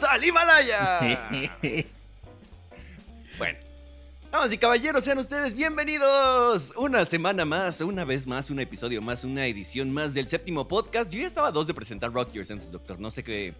Bienvenidos al Himalaya. bueno, damas y caballeros, sean ustedes bienvenidos. Una semana más, una vez más, un episodio más, una edición más del séptimo podcast. Yo ya estaba a dos de presentar Rock Your Senses, doctor. No sé qué,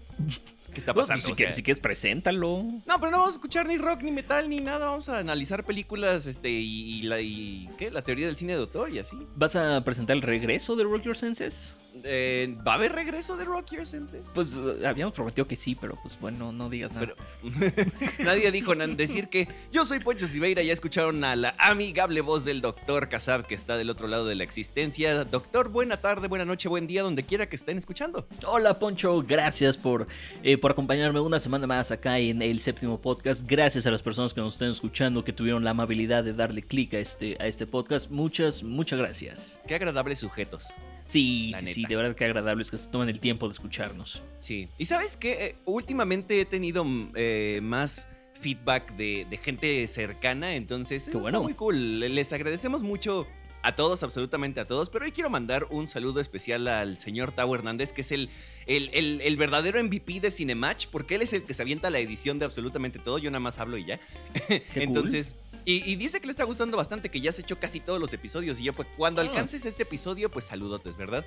qué está Pues, pasando. si, quieres, si quieres, preséntalo. No, pero no vamos a escuchar ni rock, ni metal, ni nada. Vamos a analizar películas este, y, y la, y, ¿qué? la teoría del cine de autor y así. ¿Vas a presentar el regreso de Rock Your Senses? Eh, ¿Va a haber regreso de Rock Your Senses? Pues eh, habíamos prometido que sí, pero pues bueno, no digas nada. Pero nadie dijo nada. Decir que yo soy Poncho Siveira. Ya escucharon a la amigable voz del doctor Casab que está del otro lado de la existencia. Doctor, buena tarde, buena noche, buen día, donde quiera que estén escuchando. Hola Poncho, gracias por, eh, por acompañarme una semana más acá en el séptimo podcast. Gracias a las personas que nos estén escuchando, que tuvieron la amabilidad de darle clic a este, a este podcast. Muchas, muchas gracias. Qué agradables sujetos. Sí, sí, sí, de verdad que agradable es que se tomen el tiempo de escucharnos. Sí. Y sabes que últimamente he tenido mm, eh, más feedback de, de gente cercana, entonces Qué eso bueno. está muy cool. Les agradecemos mucho a todos, absolutamente a todos, pero hoy quiero mandar un saludo especial al señor Tao Hernández, que es el, el, el- el verdadero MVP de Cinematch, porque él es el que se avienta la edición de absolutamente todo, yo nada más hablo y ya. Qué cool. Entonces... Y, y dice que le está gustando bastante, que ya se echó casi todos los episodios. Y yo, pues, cuando Ah. alcances este episodio, pues saludotes, ¿verdad?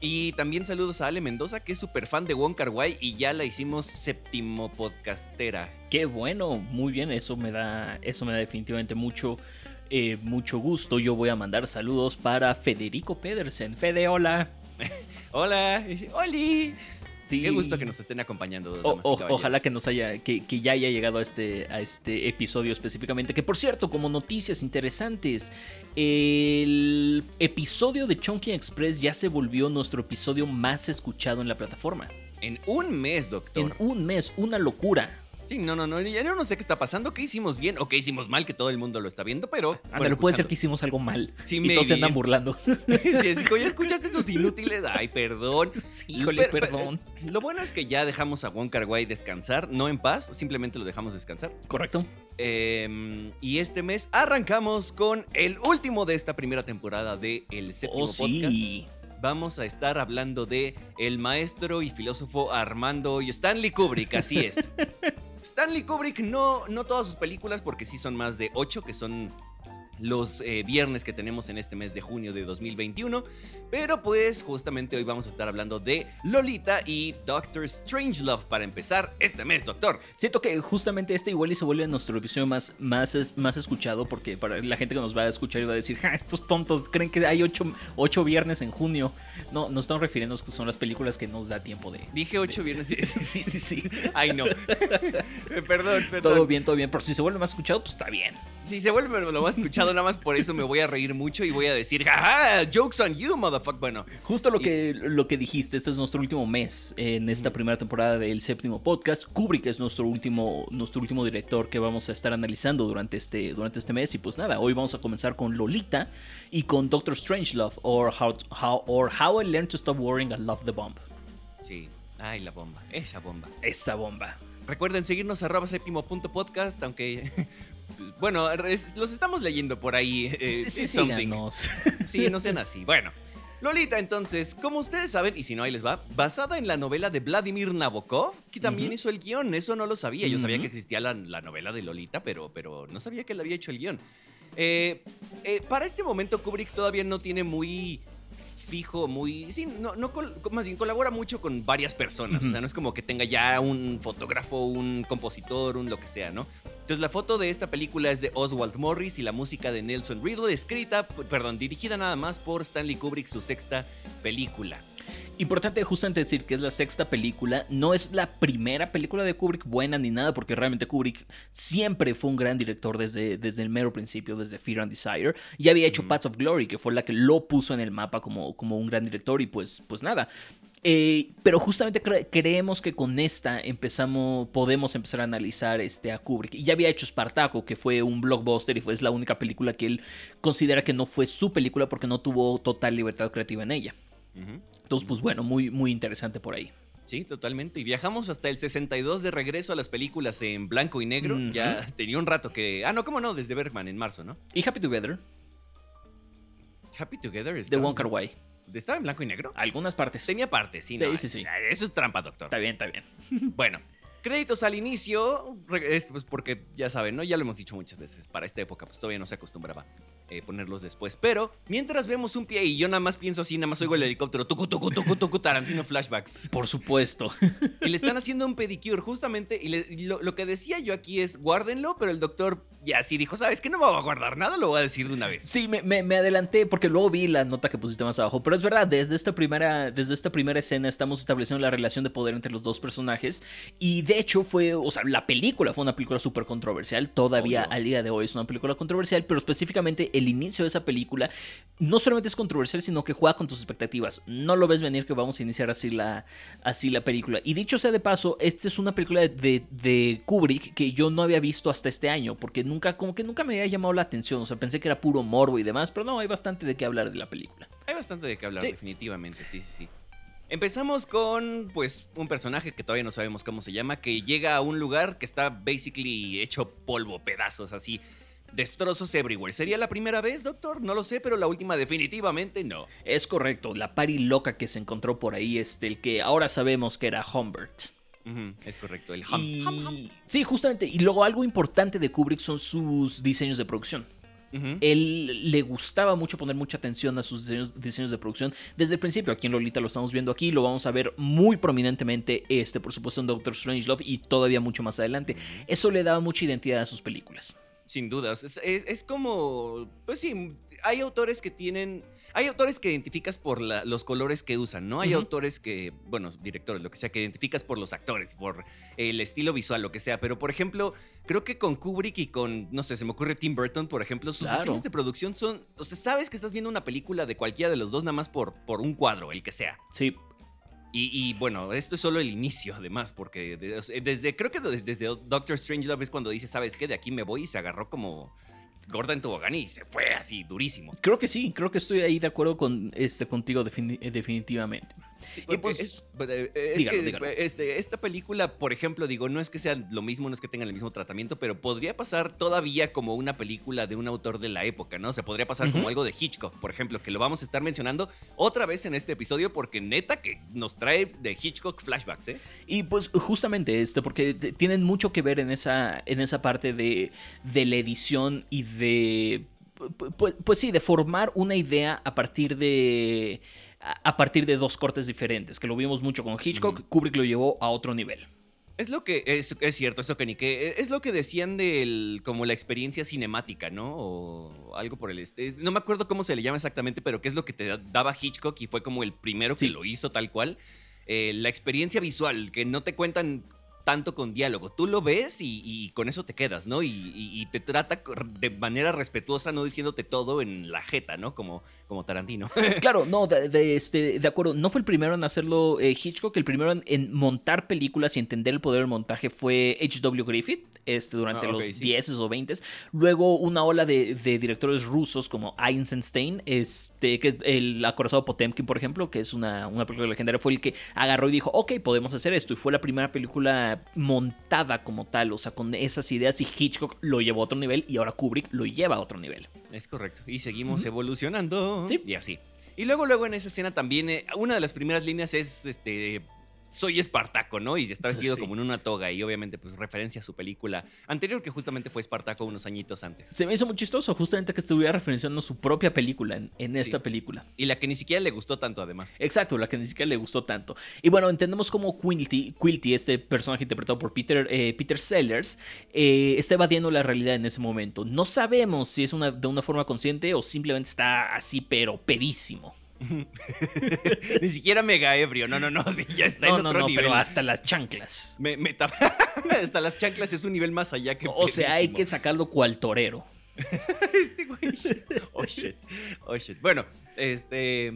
Y también saludos a Ale Mendoza, que es súper fan de Wong Kar Wai y ya la hicimos séptimo podcastera. Qué bueno, muy bien, eso me da, eso me da definitivamente mucho, eh, mucho gusto. Yo voy a mandar saludos para Federico Pedersen. Fede, hola. Hola, ¡Oli! Sí. Qué gusto que nos estén acompañando. O- ojalá que nos haya, que, que ya haya llegado a este, a este episodio específicamente. Que por cierto, como noticias interesantes, el episodio de Chunky Express ya se volvió nuestro episodio más escuchado en la plataforma. En un mes, doctor. En un mes, una locura. Sí, no, no, no. Ya yo no sé qué está pasando, qué hicimos bien o qué hicimos mal, que todo el mundo lo está viendo, pero. Ándale, bueno, puede ser que hicimos algo mal. Sí, y todos se andan burlando. Sí, sí, ¿Ya escuchaste esos inútiles? Ay, perdón. Sí, híjole, Pero- pero- perdón. Lo bueno es que ya dejamos a Wong Kar Wai descansar, no en paz, simplemente lo dejamos descansar. ¿Correcto? Eh, y este mes arrancamos con el último de esta primera temporada de El Séptimo Oh, Podcast. sí. Vamos a estar hablando de el maestro y filósofo Armando y Stanley Kubrick, así es. Stanley Kubrick, no, no todas sus películas, porque sí son más de ocho, que son los eh, viernes que tenemos en este mes de junio de 2021. Pero pues justamente hoy vamos a estar hablando de Lolita y Doctor Strangelove para empezar este mes, doctor. Siento que justamente este igual y se vuelve nuestro episodio más, más, más escuchado porque para la gente que nos va a escuchar y va a decir, ja, estos tontos creen que hay ocho, ocho viernes en junio. No, nos estamos refiriendo a que son las películas que nos da tiempo de... Dije ocho viernes. Sí, sí, sí. Ay, no. perdón, perdón. Todo bien, todo bien. Pero si se vuelve más escuchado, pues está bien. Si se vuelve lo más escuchado, nada más por eso me voy a reír mucho y voy a decir, jaja, jokes on you, motherfucker. Bueno, Justo lo Y- que, lo que dijiste, este es nuestro último mes en esta primera temporada del séptimo podcast. Kubrick es nuestro último, nuestro último director que vamos a estar analizando durante este, durante este mes. Y pues nada, hoy vamos a comenzar con Lolita y con Doctor Strangelove, or How, how, or How I Learned to Stop Worrying and Love the Bomb. sí. Ay, la bomba, esa bomba. Esa bomba. Recuerden seguirnos arroba séptimo punto podcast, aunque... Bueno, es- los estamos leyendo por ahí. eh, sí, sí. Sí, no sean así. Bueno, Lolita, entonces, como ustedes saben, y si no, ahí les va, basada en la novela de Vladimir Nabokov, que también hizo el guion. Eso no lo sabía. Yo sabía que existía la, la novela de Lolita, pero, pero no sabía que él había hecho el guion. Eh, eh, para este momento, Kubrick todavía no tiene muy fijo, muy... Sí, no, no más bien colabora mucho con varias personas. O sea, no es como que tenga ya un fotógrafo, un compositor, un lo que sea, ¿no? Entonces la foto de esta película es de Oswald Morris y la música de Nelson Riddle, escrita, perdón, dirigida nada más por Stanley Kubrick, su sexta película. Importante justamente decir que es la sexta película, no es la primera película de Kubrick buena ni nada, porque realmente Kubrick siempre fue un gran director desde, desde el mero principio, desde Fear and Desire. Ya había hecho. Paths of Glory, que fue la que lo puso en el mapa como, como un gran director, y pues, pues nada. Eh, pero justamente cre- creemos que con esta empezamos, podemos empezar a analizar este, a Kubrick. Y ya había hecho Spartaco, que fue un blockbuster y fue es la única película que él considera que no fue su película porque no tuvo total libertad creativa en ella. Entonces, pues bueno, muy, muy interesante por ahí. Sí, totalmente. Y viajamos hasta el 62 de regreso a las películas en blanco y negro. Ya tenía un rato que... Ah, no, ¿cómo no? Desde Bergman en marzo, ¿no? Y Happy Together, Happy Together es de Wong Kar Wai. ¿Estaba en blanco y negro? Algunas partes. Tenía partes, sí, Sí, no, sí, sí. Eso es trampa, doctor. Está bien, está bien. Bueno, créditos al inicio, pues porque ya saben, ¿no? Ya lo hemos dicho muchas veces, para esta época pues todavía no se acostumbraba eh, ponerlos después. Pero mientras vemos un pie y yo nada más pienso así, nada más oigo el helicóptero, tucu, tucu, tucu, tucu, Tarantino flashbacks. Por supuesto. Y le están haciendo un pedicure justamente, y, le- y lo, lo que decía yo aquí es, guárdenlo, pero el doctor ya sí dijo, ¿sabes qué? No me voy a guardar nada, lo voy a decir de una vez. Sí, me, me- me adelanté porque luego vi la nota que pusiste más abajo. Pero es verdad, desde esta primera, desde esta primera escena estamos estableciendo la relación de poder entre los dos personajes. Y de hecho fue, o sea, la película fue una película súper controversial. Todavía Obvio. al día de hoy es una película controversial, pero específicamente el inicio de esa película no solamente es controversial, sino que juega con tus expectativas. No lo ves venir que vamos a iniciar así la, así la película. Y dicho sea de paso, esta es una película de, de Kubrick que yo no había visto hasta este año, porque nunca, como que nunca me había llamado la atención. O sea, pensé que era puro morbo y demás, pero no, hay bastante de qué hablar de la película. Hay bastante de qué hablar, Sí. definitivamente, sí, sí, sí. Empezamos con, pues, un personaje que todavía no sabemos cómo se llama, que llega a un lugar que está basically hecho polvo, pedazos, así, destrozos everywhere. ¿Sería la primera vez, doctor? No lo sé, pero la última definitivamente no. Es correcto, la pari loca que se encontró por ahí, este, el que ahora sabemos que era Humbert. Es correcto, el hum. Y... Sí, justamente. Y luego algo importante de Kubrick son sus diseños de producción. Él le gustaba mucho poner mucha atención a sus diseños, diseños de producción desde el principio. Aquí en Lolita lo estamos viendo aquí, lo vamos a ver muy prominentemente, este, por supuesto, en Doctor Strangelove y todavía mucho más adelante. Eso le daba mucha identidad a sus películas. Sin dudas. Es, es- es como. Pues sí, hay autores que tienen. Hay autores que identificas por la- los colores que usan, ¿no? Hay autores que, bueno, directores, lo que sea, que identificas por los actores, por el estilo visual, lo que sea. Pero, por ejemplo, creo que con Kubrick y con, no sé, se me ocurre Tim Burton, por ejemplo, sus Claro. diseños de producción son. O sea, sabes que estás viendo una película de cualquiera de los dos, nada más por, por un cuadro, el que sea. Sí, Y, y, bueno, esto es solo el inicio, además, porque desde, creo que desde, Doctor Strangelove es cuando dice, ¿sabes qué? De aquí me voy y se agarró como gorda en tobogán y se fue así, durísimo. creo que sí, creo que estoy ahí de acuerdo con este contigo eh, definitivamente. Sí, Y pues- es, es dígalo, que dígalo. este, esta película, por ejemplo, digo, no es que sea lo mismo, no es que tengan el mismo tratamiento, pero podría pasar todavía como una película de un autor de la época, ¿no? O sea, podría pasar como algo de Hitchcock, por ejemplo, que lo vamos a estar mencionando otra vez en este episodio porque neta que nos trae de Hitchcock flashbacks, ¿eh? Y pues justamente este, porque tienen mucho que ver en esa, en esa parte de, de la edición y de... pu- pu- Pues, sí, de formar una idea a partir de... a partir de dos cortes diferentes, que lo vimos mucho con Hitchcock. Kubrick lo llevó a otro nivel. Es lo que es, es cierto, eso que ni que es lo que decían del como la experiencia cinemática, ¿no? O algo por el este. No me acuerdo cómo se le llama exactamente, pero qué es lo que te da- daba Hitchcock y fue como el primero que lo hizo tal cual. Eh, la experiencia visual, que no te cuentan tanto con diálogo. Tú lo ves y, y con eso te quedas, ¿no? Y, y- y te trata de manera respetuosa, no diciéndote todo en la jeta, ¿no? Como, como Tarantino. Claro, no, de, de, este, de acuerdo, no fue el primero en hacerlo eh, Hitchcock, el primero en, en montar películas y entender el poder del montaje fue H.W. Griffith, este, durante Ah, los sí. 10 o 20 Luego una ola de, de directores rusos como Eisenstein, este, que el acorazado Potemkin, por ejemplo, que es una, una película legendaria, fue el que agarró y dijo, ok, podemos hacer esto. Y fue la primera película montada como tal, o sea, con esas ideas y Hitchcock lo llevó a otro nivel y ahora Kubrick lo lleva a otro nivel. Es correcto. Y seguimos evolucionando. Sí. Y así. Y luego, luego en esa escena también, eh, una de las primeras líneas es este. Soy Espartaco, ¿no? Y está vestido Sí. como en una toga. Y obviamente, pues referencia a su película anterior, que justamente fue Espartaco unos añitos antes. Se me hizo muy chistoso justamente que estuviera referenciando su propia película en, en esta Sí. película. Y la que ni siquiera le gustó tanto, además. Exacto, la que ni siquiera le gustó tanto. Y bueno, entendemos como Quilty, Quilty este personaje interpretado por Peter, eh, Peter Sellers, eh, está evadiendo la realidad en ese momento. No sabemos si es una, de una forma consciente o simplemente está así, pero pedísimo. ni siquiera mega ebrio. No, no, no. Sí, ya está No, en no, otro no, nivel. pero hasta las chanclas. Me, me tap- Hasta las chanclas es un nivel más allá que. O sea, hay que sacarlo cual torero. este güey. Oh shit. Oh shit. Bueno, este.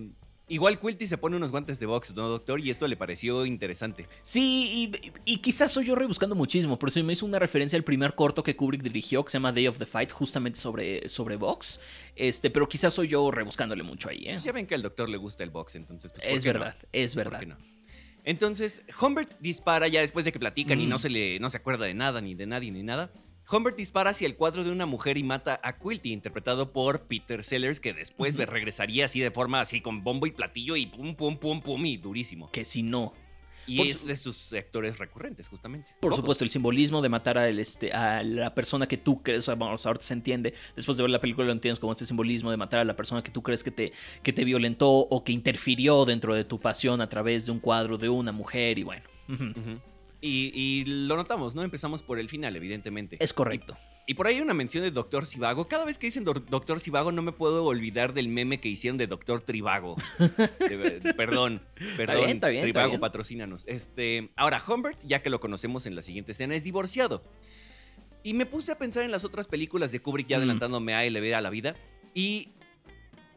Igual Quilty se pone unos guantes de box, ¿no, doctor? Y esto le pareció interesante. Sí, y, y quizás soy yo rebuscando muchísimo, pero se me hizo una referencia al primer corto que Kubrick dirigió, que se llama Day of the Fight, justamente sobre, sobre box. Este, pero quizás soy yo rebuscándole mucho ahí, ¿eh? Pues ya ven que al doctor le gusta el box, entonces. pues, ¿por Es qué no? verdad, es ¿Por verdad. no? Entonces, Humbert dispara ya después de que platican y Mm. no se le no se acuerda de nada, ni de nadie, ni nada. Humbert dispara hacia el cuadro de una mujer y mata a Quilty, interpretado por Peter Sellers, que después Ujú. regresaría así de forma así con bombo y platillo y pum, pum, pum, pum y durísimo. Que si no. Y Por es de sus actores recurrentes, justamente. Por Pocos. supuesto, el simbolismo de matar a, el, este, a la persona que tú crees, vamos, ahorita se entiende, después de ver la película lo entiendes como este simbolismo de matar a la persona que tú crees que te, que te violentó o que interfirió dentro de tu pasión a través de un cuadro de una mujer y bueno. ujú. Ujú. Y, y lo notamos, ¿no? Empezamos por el final, evidentemente. Es correcto. Y por ahí hay una mención de Doctor Sivago. Cada vez que dicen Dor- Doctor Sivago no me puedo olvidar del meme que hicieron de Doctor Trivago. De ver- perdón, perdón. bien, está bien, está Trivago, bien. patrocínanos. Este, ahora, Humbert, ya que lo conocemos en la siguiente escena, es divorciado. Y me puse a pensar en las otras películas de Kubrick, ya Mm. adelantándome a LB a la vida. Y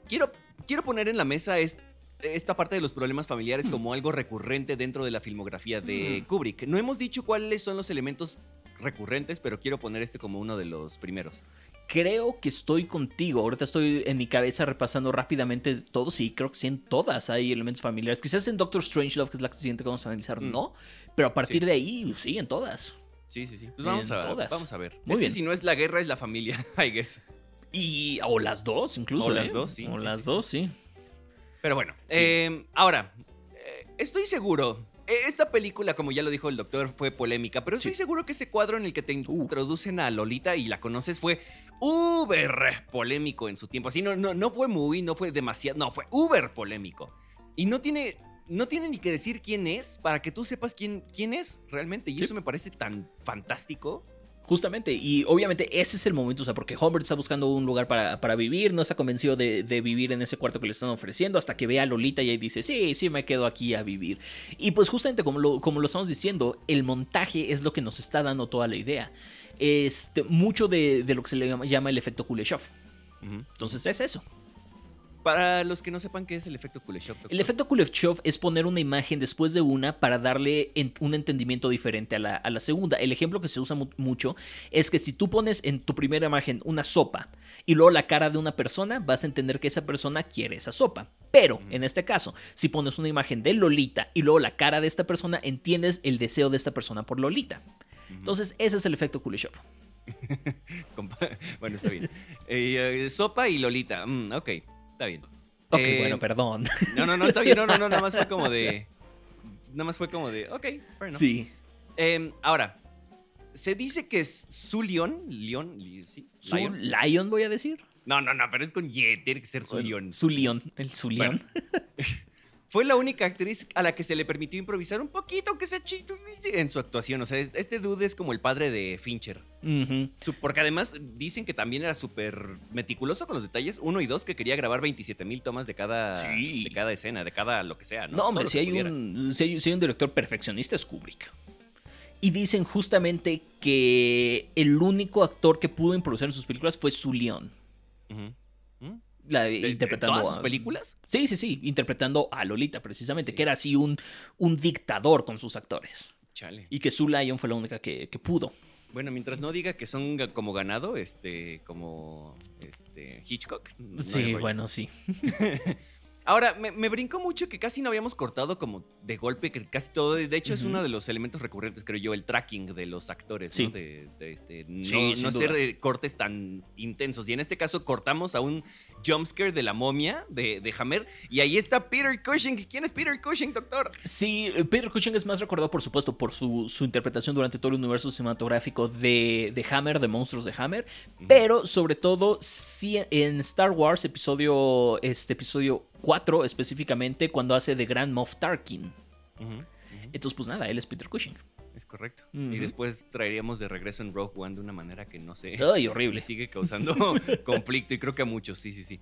quiero, quiero poner en la mesa es- esta parte de los problemas familiares Mm. como algo recurrente dentro de la filmografía de Mm. Kubrick. No hemos dicho cuáles son los elementos recurrentes, pero quiero poner este como uno de los primeros. Creo que estoy contigo. Ahorita estoy en mi cabeza repasando rápidamente todo. Sí, creo que sí, en todas hay elementos familiares. Quizás en Doctor Strangelove, que es la siguiente que vamos a analizar, Mm. no. Pero a partir Sí. de ahí, sí, en todas. Sí, sí, sí. Pues vamos, En a, todas. vamos a ver. Muy es bien. que si no es la guerra, es la familia, I guess. Y, o las dos, incluso. O las ¿eh? dos, sí, O sí, las sí, dos, sí. Pero bueno, eh, ahora, eh, estoy seguro. eh, Esta película, como ya lo dijo el doctor, fue polémica, pero estoy Sí. seguro que ese cuadro en el que te Uh. introducen a Lolita y la conoces fue uber polémico en su tiempo. Así no, no, no fue muy, no fue demasiado, no, fue uber polémico. Y no tiene, no tiene ni que decir quién es para que tú sepas quién, quién es realmente. Y Sí. eso me parece tan fantástico. Justamente, y obviamente ese es el momento, o sea, porque Humbert está buscando un lugar para, para vivir, no está convencido de, de vivir en ese cuarto que le están ofreciendo, hasta que ve a Lolita y ahí dice, sí, sí, me quedo aquí a vivir. Y pues justamente como lo, como lo estamos diciendo, el montaje es lo que nos está dando toda la idea. Este, mucho de, de lo que se le llama, llama el efecto Kuleshov. Entonces es eso. Para los que no sepan qué es el efecto Kuleshov. doctor. El efecto Kuleshov es poner una imagen después de una para darle en- un entendimiento diferente a la, a la segunda. El ejemplo que se usa mu- mucho es que si tú pones en tu primera imagen una sopa y luego la cara de una persona, vas a entender que esa persona quiere esa sopa. Pero, en este caso, si pones una imagen de Lolita y luego la cara de esta persona, entiendes el deseo de esta persona por Lolita. Entonces, ese es el efecto Kuleshov. Bueno, está bien. Eh, eh, sopa y Lolita. Mm, ok, está bien. Ok, Eh, bueno, perdón. No, no, no, está bien. No, no, no, nada más fue como de. Nada más fue como de. Ok, enough. Sí. Em, ahora, se dice que es su León. León, sí. Su Lion. Lion, voy a decir. No, no, no, pero es con Y, tiene que ser su León. Su León. El su León. Fue la única actriz a la que se le permitió improvisar un poquito, que sea chido en su actuación. O sea, este dude es como el padre de Fincher. Porque además dicen que también era súper meticuloso con los detalles. Uno y dos, que quería grabar 27 mil tomas de cada, Sí. de cada escena, de cada lo que sea. No, No, hombre, si hay, un, si, hay, si hay un director perfeccionista es Kubrick. Y dicen justamente que el único actor que pudo improvisar en sus películas fue Su León. ¿Mm? La, ¿De- de interpretando todas sus a- películas? Sí, sí, sí, interpretando a Lolita precisamente, Sí. que era así un, un dictador con sus actores. Chale. Y que Su Lion fue la única que, que pudo. Bueno, mientras no diga que son como ganado, este, como este, Hitchcock. no sí, bueno, sí. Ahora, me, me brincó mucho que casi no habíamos cortado como de golpe, que casi todo. De hecho, es uno de los elementos recurrentes, creo yo, el tracking de los actores, Sí. ¿no? De, de este, no, Sí, no hacer de cortes tan intensos. Y en este caso, cortamos a un jumpscare de la momia de, de Hammer. Y ahí está Peter Cushing. ¿Quién es Peter Cushing, doctor? Sí, eh, Peter Cushing es más recordado, por supuesto, por su, su interpretación durante todo el universo cinematográfico de, de Hammer, de monstruos de Hammer, pero sobre todo sí, en Star Wars, episodio, este episodio 4 específicamente, cuando hace de Grand Moff Tarkin. Entonces, pues nada, él es Peter Cushing. Es correcto. Y después traeríamos de regreso en Rogue One de una manera que no sé. Ay, le horrible. sigue causando conflicto y creo que a muchos, sí, sí, sí.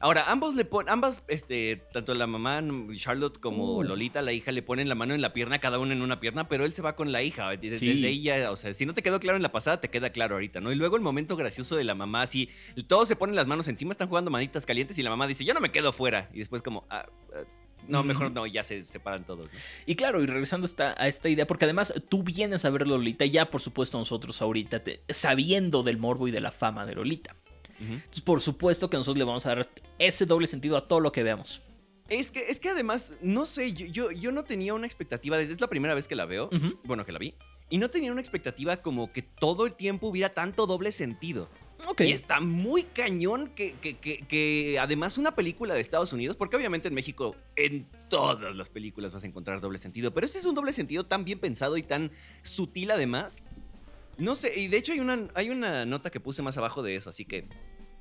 Ahora, ambos le ponen, ambas, este, tanto la mamá Charlotte como Uh. Lolita, la hija, le ponen la mano en la pierna, cada una en una pierna, pero él se va con la hija. Desde, Sí. desde ya, o sea, si no te quedó claro en la pasada, te queda claro ahorita, ¿no? Y luego el momento gracioso de la mamá, así, todos se ponen las manos encima, están jugando manitas calientes y la mamá dice, yo no me quedo fuera. Y después como, "Ah, ah, no, mejor no, ya se separan todos. ¿no? Y claro, y regresando a esta, a esta idea, porque además tú vienes a ver Lolita, ya por supuesto nosotros ahorita, te- sabiendo del morbo y de la fama de Lolita. Entonces, por supuesto que nosotros le vamos a dar ese doble sentido a todo lo que veamos. Es que, es que además, no sé, yo, yo, yo no tenía una expectativa desde es la primera vez que la veo, bueno, que la vi, y no tenía una expectativa como que todo el tiempo hubiera tanto doble sentido. Ok. Y está muy cañón que, que- que- que además una película de Estados Unidos, porque obviamente en México en todas las películas vas a encontrar doble sentido, pero este es un doble sentido tan bien pensado y tan sutil además. No sé, y de hecho hay una, hay una nota que puse más abajo de eso, así que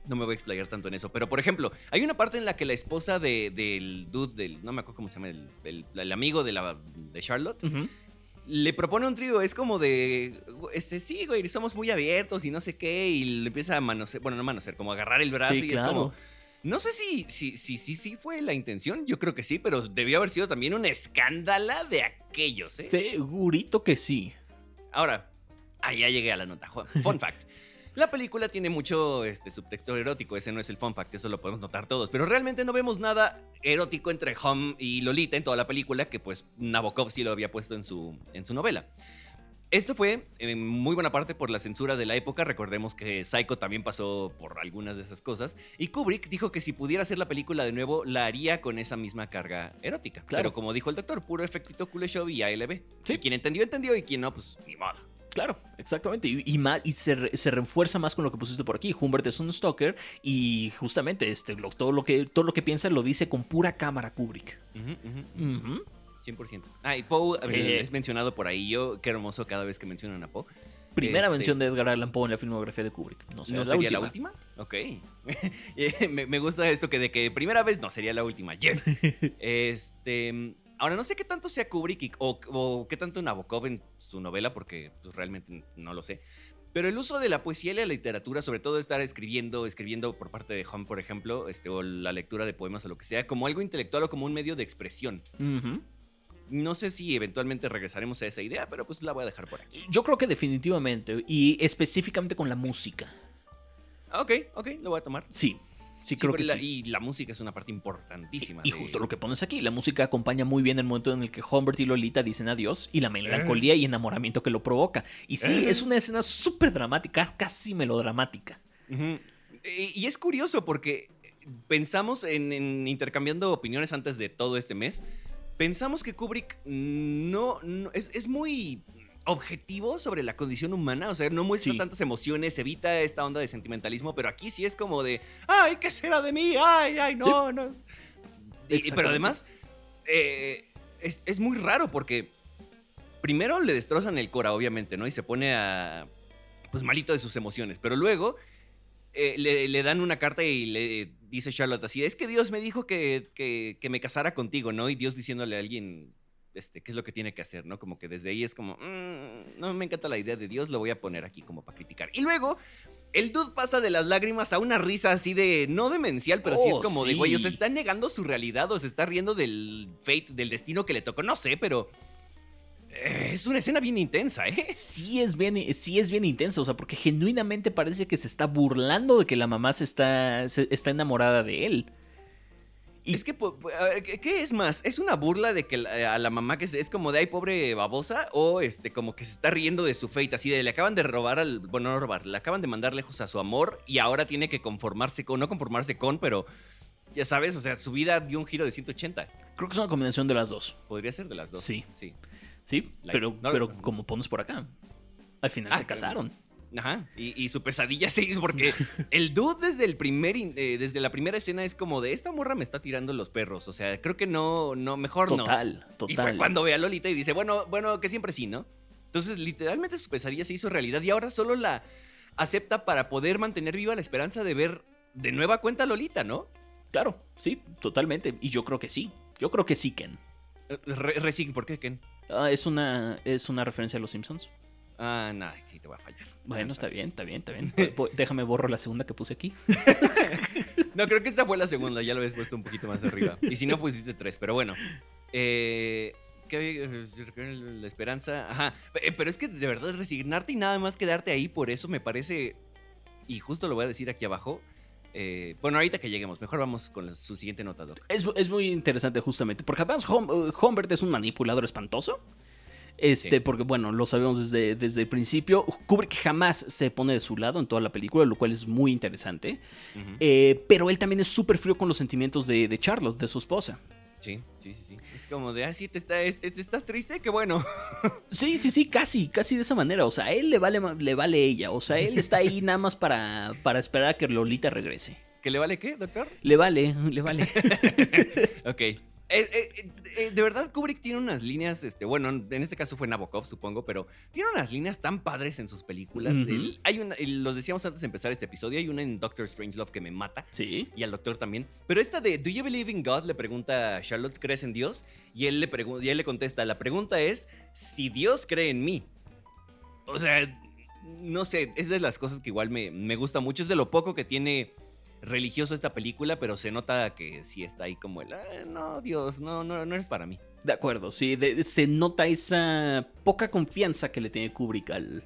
no me voy a explayar tanto en eso. Pero por ejemplo, hay una parte en la que la esposa de- del dude, del, no me acuerdo cómo se llama, el, el- el amigo de, la, de Charlotte, le propone un trío, es como de, este, sí, güey, somos muy abiertos y no sé qué, y le empieza a manosear, bueno, no manosear, como a agarrar el brazo Sí, y claro. es como, no sé si, si, si, si, si fue la intención, yo creo que sí, pero debió haber sido también un escándalo de aquellos, ¿eh? Segurito que sí. Ahora, ahí ya llegué a la nota. Fun fact. La película tiene mucho este, subtexto erótico, ese no es el fun fact, eso lo podemos notar todos, pero realmente no vemos nada erótico entre Hum y Lolita en toda la película, que pues Nabokov sí lo había puesto en su, en su novela. Esto fue en muy buena parte por la censura de la época, recordemos que Psycho también pasó por algunas de esas cosas, y Kubrick dijo que si pudiera hacer la película de nuevo, la haría con esa misma carga erótica. Claro. Pero como dijo el doctor, puro efectito Kuleshov y ALB. Sí. Y quien entendió, entendió, y quien no, pues ni modo. Claro, exactamente. Y, y, ma- y se, re- se refuerza más con lo que pusiste por aquí. Humbert es un stalker y justamente este, lo- todo, lo que, todo lo que piensa lo dice con pura cámara Kubrick. Ujú, ujú. Ujú. 100%. Ah, y Poe eh, es mencionado por ahí. Yo, qué hermoso cada vez que mencionan a Poe. Primera Este- mención de Edgar Allan Poe en la filmografía de Kubrick. No, sé, ¿No sería la última? Ok. Eh, me, me gusta esto que de que primera vez no sería la última. Yes. este. Ahora, no sé qué tanto sea Kubrick o, o qué tanto Nabokov en su novela, porque pues, realmente no lo sé. Pero el uso de la poesía y la literatura, sobre todo estar escribiendo, escribiendo por parte de Hum, por ejemplo, este, o la lectura de poemas o lo que sea, como algo intelectual o como un medio de expresión. No sé si eventualmente regresaremos a esa idea, pero pues la voy a dejar por aquí. Yo creo que definitivamente. Y específicamente con la música. Ok, ok, lo voy a tomar. Sí, sí, creo que la- sí. Y la música es una parte importantísima. Y de- justo lo que pones aquí, la música acompaña muy bien el momento en el que Humbert y Lolita dicen adiós y la melancolía y enamoramiento que lo provoca. Y sí, es una escena súper dramática, casi melodramática. Y, y es curioso porque pensamos en, en intercambiando opiniones antes de todo este mes. Pensamos que Kubrick no, no- es, es muy objetivo sobre la condición humana, o sea, no muestra Sí. tantas emociones, evita esta onda de sentimentalismo, pero aquí sí es como de, ay, ¿qué será de mí? Ay, ay, no, no. Y- pero además, eh, es, es muy raro porque primero le destrozan el cora, obviamente, ¿no? Y se pone a, pues malito de sus emociones, pero luego eh, le, le dan una carta y le dice Charlotte así, es que Dios me dijo que, que- que me casara contigo, ¿no? Y Dios diciéndole a alguien, este, qué es lo que tiene que hacer, ¿no? Como que desde ahí es como, "Mm, no me encanta la idea de Dios, lo voy a poner aquí como para criticar. Y luego... El dude pasa de las lágrimas a una risa así de, no demencial, pero sí es Oh, como de, güey, o sea, sí. está negando su realidad o se está riendo del fate, del destino que le tocó, no sé, pero eh, es una escena bien intensa, ¿eh? Sí es, bien, sí es bien intensa, o sea, porque genuinamente parece que se está burlando de que la mamá se está, se- está enamorada de él. Y- Es que, ¿qué es más? ¿Es una burla de que la- a la mamá que se- es como de, ay, pobre babosa? ¿O este, como que se está riendo de su fate? Así de, le acaban de robar al... Bueno, no robar, le acaban de mandar lejos a su amor y ahora tiene que conformarse con... No conformarse con, pero... Ya sabes, o sea, su vida dio un giro de 180. Creo que es una combinación de las dos, Podría ser de las dos. Sí. Sí. ¿sí? Like, pero, no- pero como pones por acá, al final Ah, se casaron. Ajá. Y, y su pesadilla se hizo porque el dude desde el primer eh, desde la primera escena es como de esta morra me está tirando los perros. O sea, creo que no, no, mejor no. Total, total. Y fue cuando ve a Lolita y dice, bueno, bueno, que siempre sí, ¿no? Entonces, literalmente su pesadilla se hizo realidad y ahora solo la acepta para poder mantener viva la esperanza de ver de nueva cuenta a Lolita, ¿no? Claro, sí, totalmente. Y yo creo que sí. Yo creo que sí, Ken. Re- resign, ¿por qué, Ken? Ah, es, una, es una referencia a los Simpsons. Ah, no, sí te voy a fallar. Bueno, está bien, está bien, está bien. Déjame borro la segunda que puse aquí. No, creo que esta fue la segunda, ya lo habías puesto un poquito más arriba. Y si no, pusiste tres, pero bueno. Eh, ¿qué? La esperanza. Ajá. Eh, Pero es que de verdad resignarte y nada más quedarte ahí, por eso me parece. Y justo lo voy a decir aquí abajo. eh, bueno, ahorita que lleguemos, mejor vamos con la- su siguiente nota, Doc. Es, es muy interesante justamente, porque además Hum- Humbert es un manipulador espantoso. Este, Sí. porque bueno, lo sabemos desde, desde el principio. Kubrick jamás se pone de su lado en toda la película, lo cual es muy interesante. Eh, pero él también es súper frío con los sentimientos de, de Charlotte, de su esposa. Sí, sí, sí, sí. Es como de, ah, sí, te, está, este, te estás triste, qué bueno. Sí, sí, sí, casi, casi de esa manera. O sea, a él le vale, le vale ella. O sea, él está ahí nada más para, para esperar a que Lolita regrese. ¿Que le vale qué, doctor? Le vale, le vale. Ok. Eh, eh, eh, de verdad, Kubrick tiene unas líneas, este, bueno, en este caso fue Nabokov, supongo, pero tiene unas líneas tan padres en sus películas. El- hay una, el- lo decíamos antes de empezar este episodio, hay una en Doctor Strangelove que me mata. Sí. Y al doctor también. Pero esta de ¿Do you believe in God? le pregunta a Charlotte, ¿crees en Dios? Y él le, y él le contesta, la pregunta es si Dios cree en mí. O sea, no sé, es de las cosas que igual me, me gusta mucho. Es de lo poco que tiene religioso esta película, pero se nota que sí está ahí como el, "Ah, no, Dios, no, no, no es para mí. De acuerdo, sí. de- se nota esa poca confianza que le tiene Kubrick al,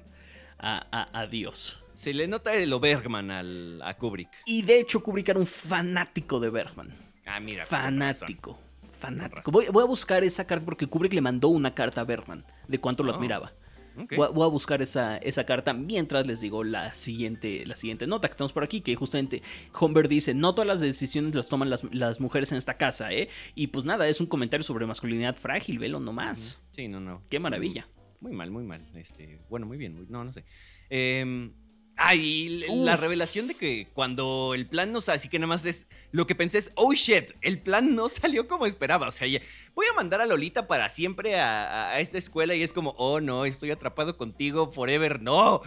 a, a- a Dios. Se le nota el Bergman al, a Kubrick. Y de hecho, Kubrick era un fanático de Bergman. Ah, mira. Fanático. Fanático. Voy, voy a buscar esa carta porque Kubrick le mandó una carta a Bergman de cuánto lo Oh. admiraba. Ok. Voy, a- voy a buscar esa, esa carta mientras les digo la siguiente, la siguiente nota que tenemos por aquí, que justamente Humbert dice, no todas las decisiones las toman las, las mujeres en esta casa, ¿eh? Y pues nada, es un comentario sobre masculinidad frágil, velo nomás. Sí, no, no. Qué maravilla. Muy mal, muy mal. Este, bueno, muy bien. muy- no, no sé. Eh, ay, la revelación de que cuando el plan no sale, así que nada más es. Lo que pensé es, oh shit, el plan no salió como esperaba. O sea, ya- voy a mandar a Lolita para siempre a, esta escuela y es como, oh no, estoy atrapado contigo forever. No.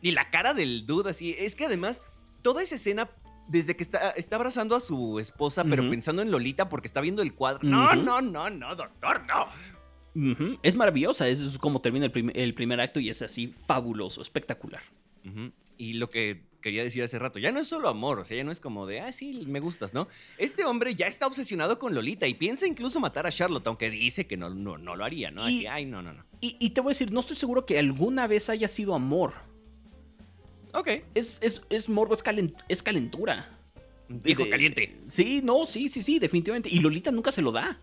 Y la cara del dude así. Es que además, toda esa escena. Desde que está, está abrazando a su esposa, pero pensando en Lolita porque está viendo el cuadro. No, no, no, no, doctor, no. Es maravillosa, es, es como termina el, prim- el primer acto y es así fabuloso, espectacular. Y lo que quería decir hace rato, ya no es solo amor, o sea, ya no es como de, ah, sí, me gustas, ¿no? Este hombre ya está obsesionado con Lolita y piensa incluso matar a Charlotte, aunque dice que no, no, no lo haría, ¿no? Y- ay, no, no, no. Y, y te voy a decir, no estoy seguro que alguna vez haya sido amor. Ok, Es, es, es morbo, es, calen- es calentura. dijo De- caliente. Sí, no, sí, sí, sí, definitivamente. Y Lolita nunca se lo da.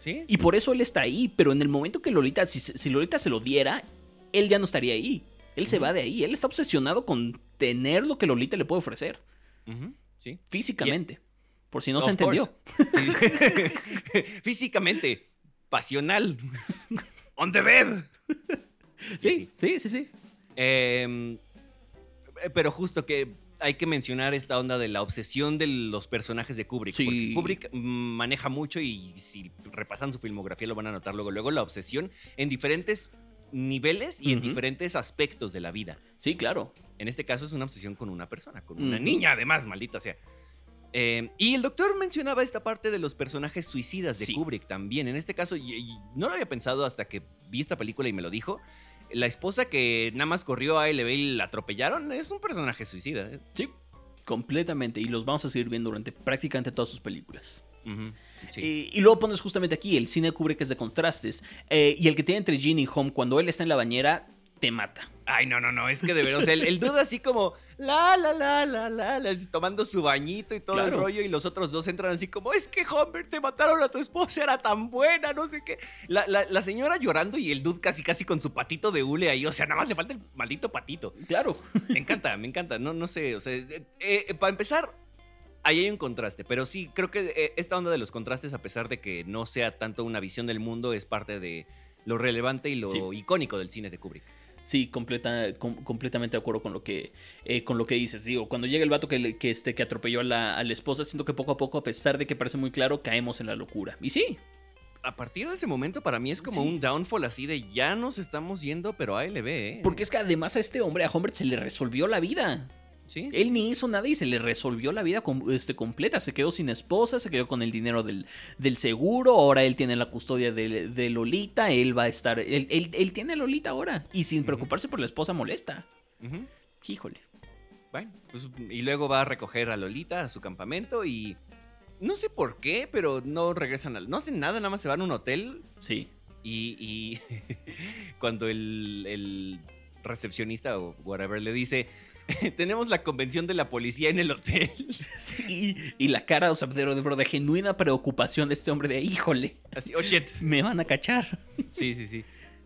¿Sí? Y por eso él está ahí. Pero en el momento que Lolita, si, si Lolita se lo diera, él ya no estaría ahí. Él se va de ahí. Él está obsesionado con tener lo que Lolita le puede ofrecer. Sí. Físicamente. Por si no se entendió. Sí. Físicamente, pasional, on the bed. Sí, sí, sí, sí. Eh, pero justo que hay que mencionar esta onda de la obsesión de los personajes de Kubrick. Sí. Porque Kubrick maneja mucho y si repasan su filmografía lo van a notar luego. Luego la obsesión en diferentes niveles y en Ujú. diferentes aspectos de la vida. Sí, claro. En este caso es una obsesión con una persona, con una Ujú. niña además, maldita sea. Eh, y el doctor mencionaba esta parte de los personajes suicidas de Sí. Kubrick también. En este caso, y- y no lo había pensado hasta que vi esta película y me lo dijo. La esposa que nada más corrió a LB y la atropellaron es un personaje suicida. ¿eh? Sí. Completamente. Y los vamos a seguir viendo durante prácticamente todas sus películas. Ujú, sí. Y luego pones justamente aquí, el cine de Kubrick es de contrastes. eh, y el que tiene entre Gene y Home, cuando él está en la bañera, te mata. Ay, no, no, no, es que de verdad, o sea, el, el dude así como la, la, la, la, la, tomando su bañito y todo el rollo, y los otros dos entran así como, es que Homer, te mataron a tu esposa, era tan buena, no sé qué. La, la- la señora llorando y el dude casi, casi con su patito de hule ahí, o sea, nada más le falta el maldito patito. Claro. Me encanta, me encanta, no, no sé, o sea, eh, eh, para empezar, ahí hay un contraste, pero sí, creo que eh, esta onda de los contrastes, a pesar de que no sea tanto una visión del mundo, es parte de lo relevante y lo Sí. icónico del cine de Kubrick. Sí, completa, com- completamente de acuerdo con lo que, eh, con lo que dices. Digo, cuando llega el vato que, que, este, que atropelló a la, a la esposa, siento que poco a poco, a pesar de que parece muy claro, caemos en la locura. Y sí, a partir de ese momento para mí es como Sí. un downfall así de ya nos estamos yendo, pero ahí le ve, ¿eh? porque es que además a este hombre, a Humbert, se le resolvió la vida. Sí, sí, Él ni hizo nada y se le resolvió la vida este, completa. Se quedó sin esposa, se quedó con el dinero del, del seguro. Ahora él tiene la custodia de, de Lolita. Él va a estar. Él, él- él tiene a Lolita ahora. Y sin preocuparse por la esposa molesta. Ujú. Híjole. Bueno, pues, y luego va a recoger a Lolita a su campamento y no sé por qué, pero no regresan al... No hacen nada, nada más se van a un hotel Sí. y, y cuando el, el recepcionista o whatever le dice, tenemos la convención de la policía en el hotel. Sí. Y la cara, o sea, de, de- de genuina preocupación de este hombre de híjole. Así, oh shit. Me van a cachar. Sí, sí, sí.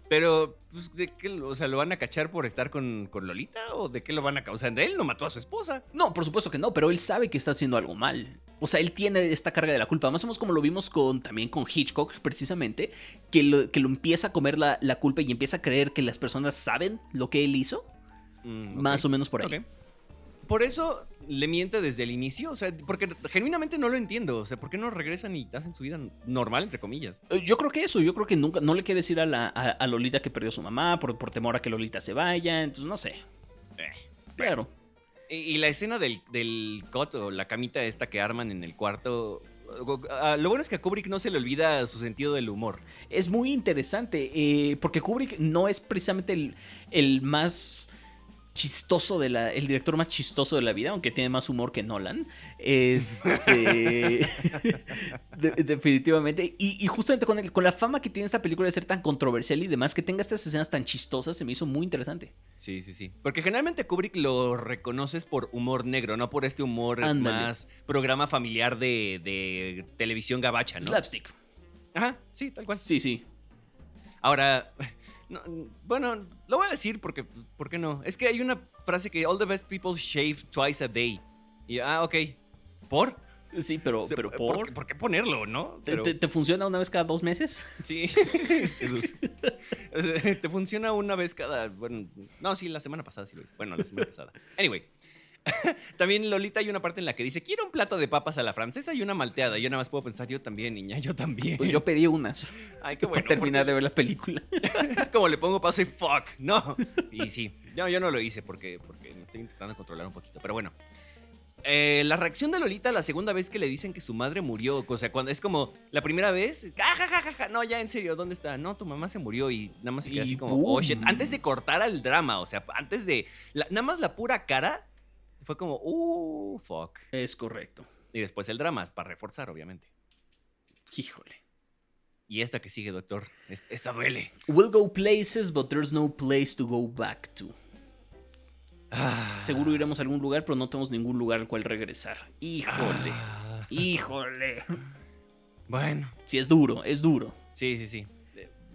Pero, pues, ¿de qué? O sea, ¿lo van a cachar por estar con, con Lolita? ¿O de qué lo van a causar? De él no mató a su esposa. No, por supuesto que no, pero él sabe que está haciendo algo mal. O sea, él tiene esta carga de la culpa. Más o menos como lo vimos con, también con Hitchcock, precisamente, que lo, que lo empieza a comer la, la culpa y empieza a creer que las personas saben lo que él hizo. Mm. Más o menos por ahí. Por eso le miente desde el inicio, o sea, porque genuinamente no lo entiendo, o sea, ¿por qué no regresan y hacen su vida normal, entre comillas? Eh, Yo creo que eso, yo creo que nunca, no le quiere decir a, la, a, a Lolita que perdió a su mamá por, por temor a que Lolita se vaya, entonces no sé. Eh. Claro. Y, la escena del, del cot o la camita esta que arman en el cuarto, ah, lo bueno es que a Kubrick no se le olvida su sentido del humor. Es muy interesante, eh, porque Kubrick no es precisamente el, el más chistoso de la, el director más chistoso de la vida, aunque tiene más humor que Nolan. Este, de- definitivamente. Y, y justamente con, el- con la fama que tiene esta película de ser tan controversial y demás, que tenga estas escenas tan chistosas, se me hizo muy interesante. Sí, sí, sí. Porque generalmente Kubrick lo reconoces por humor negro, no por este humor Ándale. más programa familiar de, de televisión gabacha, ¿no? Slapstick. Ajá, sí, tal cual. Sí, sí. Ahora, no, bueno, lo voy a decir porque, ¿por qué no? Es que hay una frase que all the best people shave twice a day. Y, ah, ok. ¿Por? Sí, pero, O sea, pero ¿por, por... qué- por qué ponerlo, no? ¿Te, Pero- te- te funciona una vez cada dos meses? Sí. Te funciona una vez cada. Bueno, no, sí, la semana pasada sí lo hice. Bueno, la semana pasada. Anyway. También Lolita hay una parte en la que dice: Quiero un plato de papas a la francesa y una malteada. Yo nada más puedo pensar: Yo también, niña, yo también. Pues yo pedí unas Ay, qué para bueno. terminar de ver la película. Es como le pongo pausa y fuck. No. Y sí. No, yo no lo hice porque, porque me estoy intentando controlar un poquito. Pero bueno. Eh, la reacción de Lolita la segunda vez que le dicen que su madre murió, o sea, cuando es como la primera vez, "Ah, ja, ja, ja, ja, no, ya en serio, ¿dónde está? No, tu mamá se murió y nada más se queda Y así como, boom. oh shit, antes de cortar al drama, o sea, antes de, la- nada más la pura cara, fue como, uh, fuck. Es correcto. Y después el drama, para reforzar, obviamente. Híjole. Y esta que sigue, doctor, es- esta duele. We'll go places, but there's no place to go back to. Ah. Seguro iremos a algún lugar, pero no tenemos ningún lugar al cual regresar. Híjole. Ah. Híjole. Bueno. Sí, es duro, es duro. Sí, sí, sí.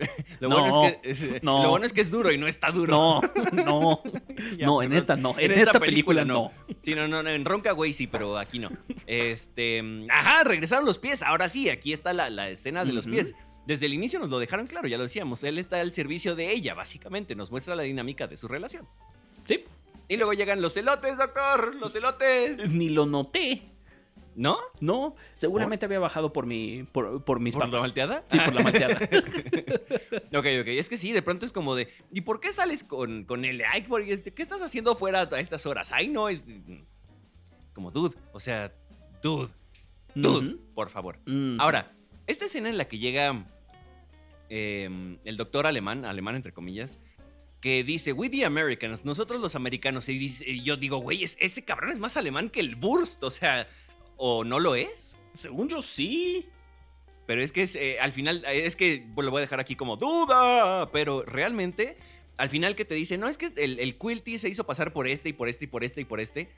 Lo, No, bueno es que, es- no. lo bueno es que es duro y no está duro. No, no. Ya, no, en esta no. En, esta, película, no. Sí, no, no, no, en Ronca, güey, sí, pero aquí no. Este. Ajá, regresaron los pies. Ahora sí, aquí está la, la escena de los pies. Desde el inicio nos lo dejaron claro, ya lo decíamos. Él está al servicio de ella, básicamente. Nos muestra la dinámica de su relación. Sí. Y luego llegan los elotes, doctor. Los elotes. Ni lo noté. ¿No? No, seguramente había bajado por mi, por, por mis ¿Por la papas. malteada? Sí, por la malteada. Ok, ok. Es que sí, de pronto es como de. ¿Y por qué sales con, con él? Ay, por- este, ¿qué estás haciendo fuera a estas horas? Ay, no, es. Como dude. O sea, dude. Dude, por favor. Mm. Ahora, esta escena en la que llega eh, el doctor alemán, alemán entre comillas, que dice, we the Americans, nosotros los americanos, y, dice- y yo digo, güey, es- ese cabrón es más alemán que el Burst, o sea, ¿o no lo es? Según yo sí. Pero es que es, eh, al final, es que lo voy a dejar aquí como duda, pero realmente, al final que te dice, no, es que el, el Quilty se hizo pasar por este y por este y por este y por este.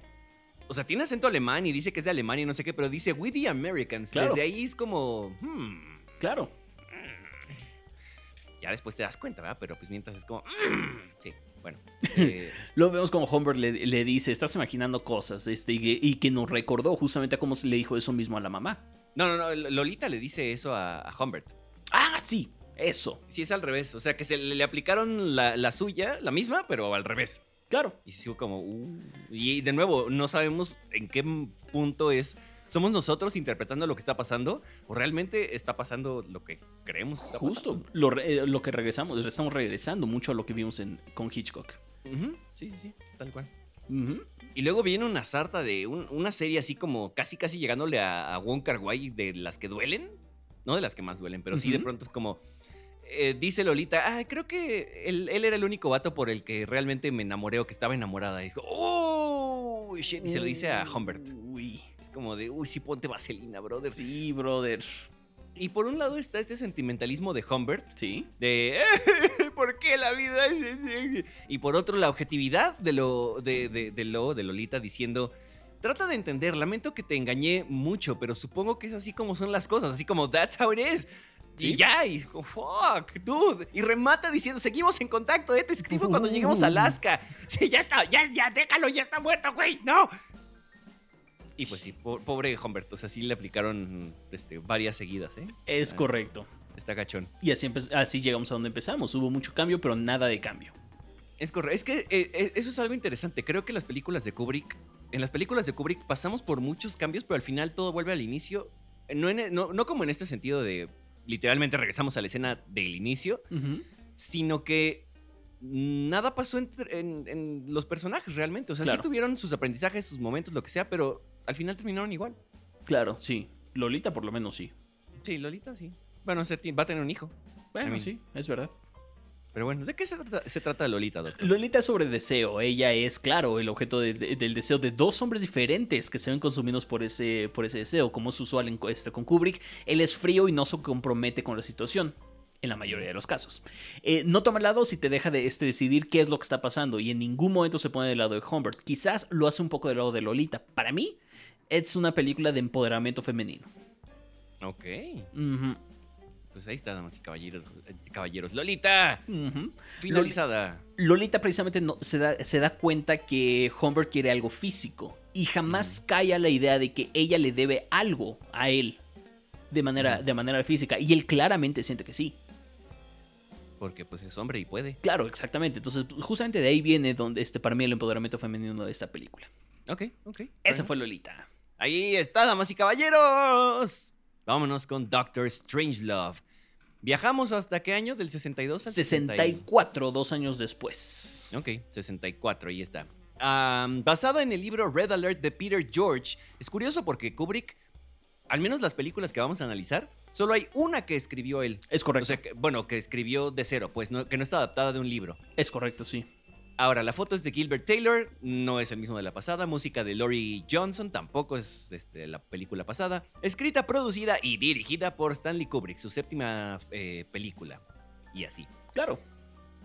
O sea, tiene acento alemán y dice que es de Alemania y no sé qué, pero dice, we the Americans. Claro. Desde ahí es como, hmm, Claro. ya después te das cuenta, ¿verdad? Pero pues mientras es como, "Mm". sí, bueno. eh, Luego vemos como Homer le, le dice, estás imaginando cosas, este, y, que, y que nos recordó justamente a cómo se le dijo eso mismo a la mamá. no, no, no, Lolita le dice eso a, a Humbert. Ah, sí, eso. Sí, es al revés. O sea, que se le, le aplicaron la, la suya, la misma, pero al revés. Claro. Y sigo como, uh, y de nuevo, no sabemos en qué punto es. ¿Somos nosotros interpretando lo que está pasando? ¿O realmente está pasando lo que creemos que está Justo. pasando? Lo, eh, lo que regresamos, estamos regresando mucho a lo que vimos en, con Hitchcock. Sí, sí, sí, tal cual. Y luego viene una sarta de un- una serie así como casi, casi llegándole a, a Wong Kar Wai de las que duelen. No de las que más duelen, pero sí de pronto es como. eh, dice Lolita, ah, creo que él, él era el único vato por el que realmente me enamoré o que estaba enamorada. Y, "Oh, shit", y se lo dice a Humbert. Uy. Como de, uy, sí, ponte vaselina, brother. Sí, brother. Y por un lado está este sentimentalismo de Humbert, Sí. de ¿por qué la vida es así?" Y por otro, la objetividad de lo de, de- de lo de Lolita diciendo. Trata de entender, lamento que te engañé mucho, pero supongo que es así como son las cosas, así como that's how it is. Y Sí. ya, y como, fuck, dude. Y remata diciendo, seguimos en contacto, eh, te escribo cuando lleguemos a Alaska. Sí, ya está, ya, ya, déjalo, ya está muerto, güey, no. Y pues sí, po- pobre Humberto, o sea, sí le aplicaron este, varias seguidas, ¿eh? Es Ah. correcto. Está gachón. Y así, así llegamos a donde empezamos. Hubo mucho cambio, pero nada de cambio. Es correcto. Es que eh, eh, eso es algo interesante. Creo que las películas de Kubrick, en las películas de Kubrick pasamos por muchos cambios, pero al final todo vuelve al inicio. No, en- no, no como en este sentido de literalmente regresamos a la escena del inicio, sino que nada pasó entre- en, en los personajes realmente. O sea, Claro. sí tuvieron sus aprendizajes, sus momentos, lo que sea, pero al final terminaron igual. Claro, sí. Lolita por lo menos sí. Sí, Lolita sí. Bueno, se va a tener un hijo. Bueno, I mean- sí, es verdad. Pero bueno, ¿de qué se trata, se trata Lolita, doctor? Lolita es sobre deseo. Ella es, claro, el objeto de- de- del deseo de dos hombres diferentes que se ven consumidos por ese, por ese deseo, como es usual en, este, con Kubrick. Él es frío y no se compromete con la situación. En la mayoría de los casos. Eh, no toma lados y te deja de este, decidir qué es lo que está pasando. Y en ningún momento se pone del lado de Humbert. Quizás lo hace un poco del lado de Lolita. Para mí, es una película de empoderamiento femenino. Ok. Pues ahí está, damas y caballeros. caballeros. Lolita, finalizada. Lolita precisamente no, se, da, se da cuenta que Humbert quiere algo físico y jamás cae a la idea de que ella le debe algo a él de manera, de manera física y él claramente siente que sí. Porque pues es hombre y puede. Claro, exactamente. Entonces, justamente de ahí viene donde este, para mí el empoderamiento femenino de esta película. Ok, ok. Esa fue Lolita. Ahí está, damas y caballeros. Vámonos con Doctor Strangelove. Viajamos hasta qué año? ¿Del 62 al 60 y- 64, dos años después. Ok, 64, ahí está. Am, basada en el libro Red Alert de Peter George. Es curioso porque Kubrick, al menos las películas que vamos a analizar, solo hay una que escribió él. Es O correcto. sea, que- bueno, que escribió de cero, pues no- que no está adaptada de un libro. es correcto, sí. Ahora, la foto es de Gilbert Taylor, no es el mismo de la pasada. Música de Laurie Johnson, tampoco es este, la película pasada. Escrita, producida y dirigida por Stanley Kubrick, su séptima eh, película. Y así. Claro.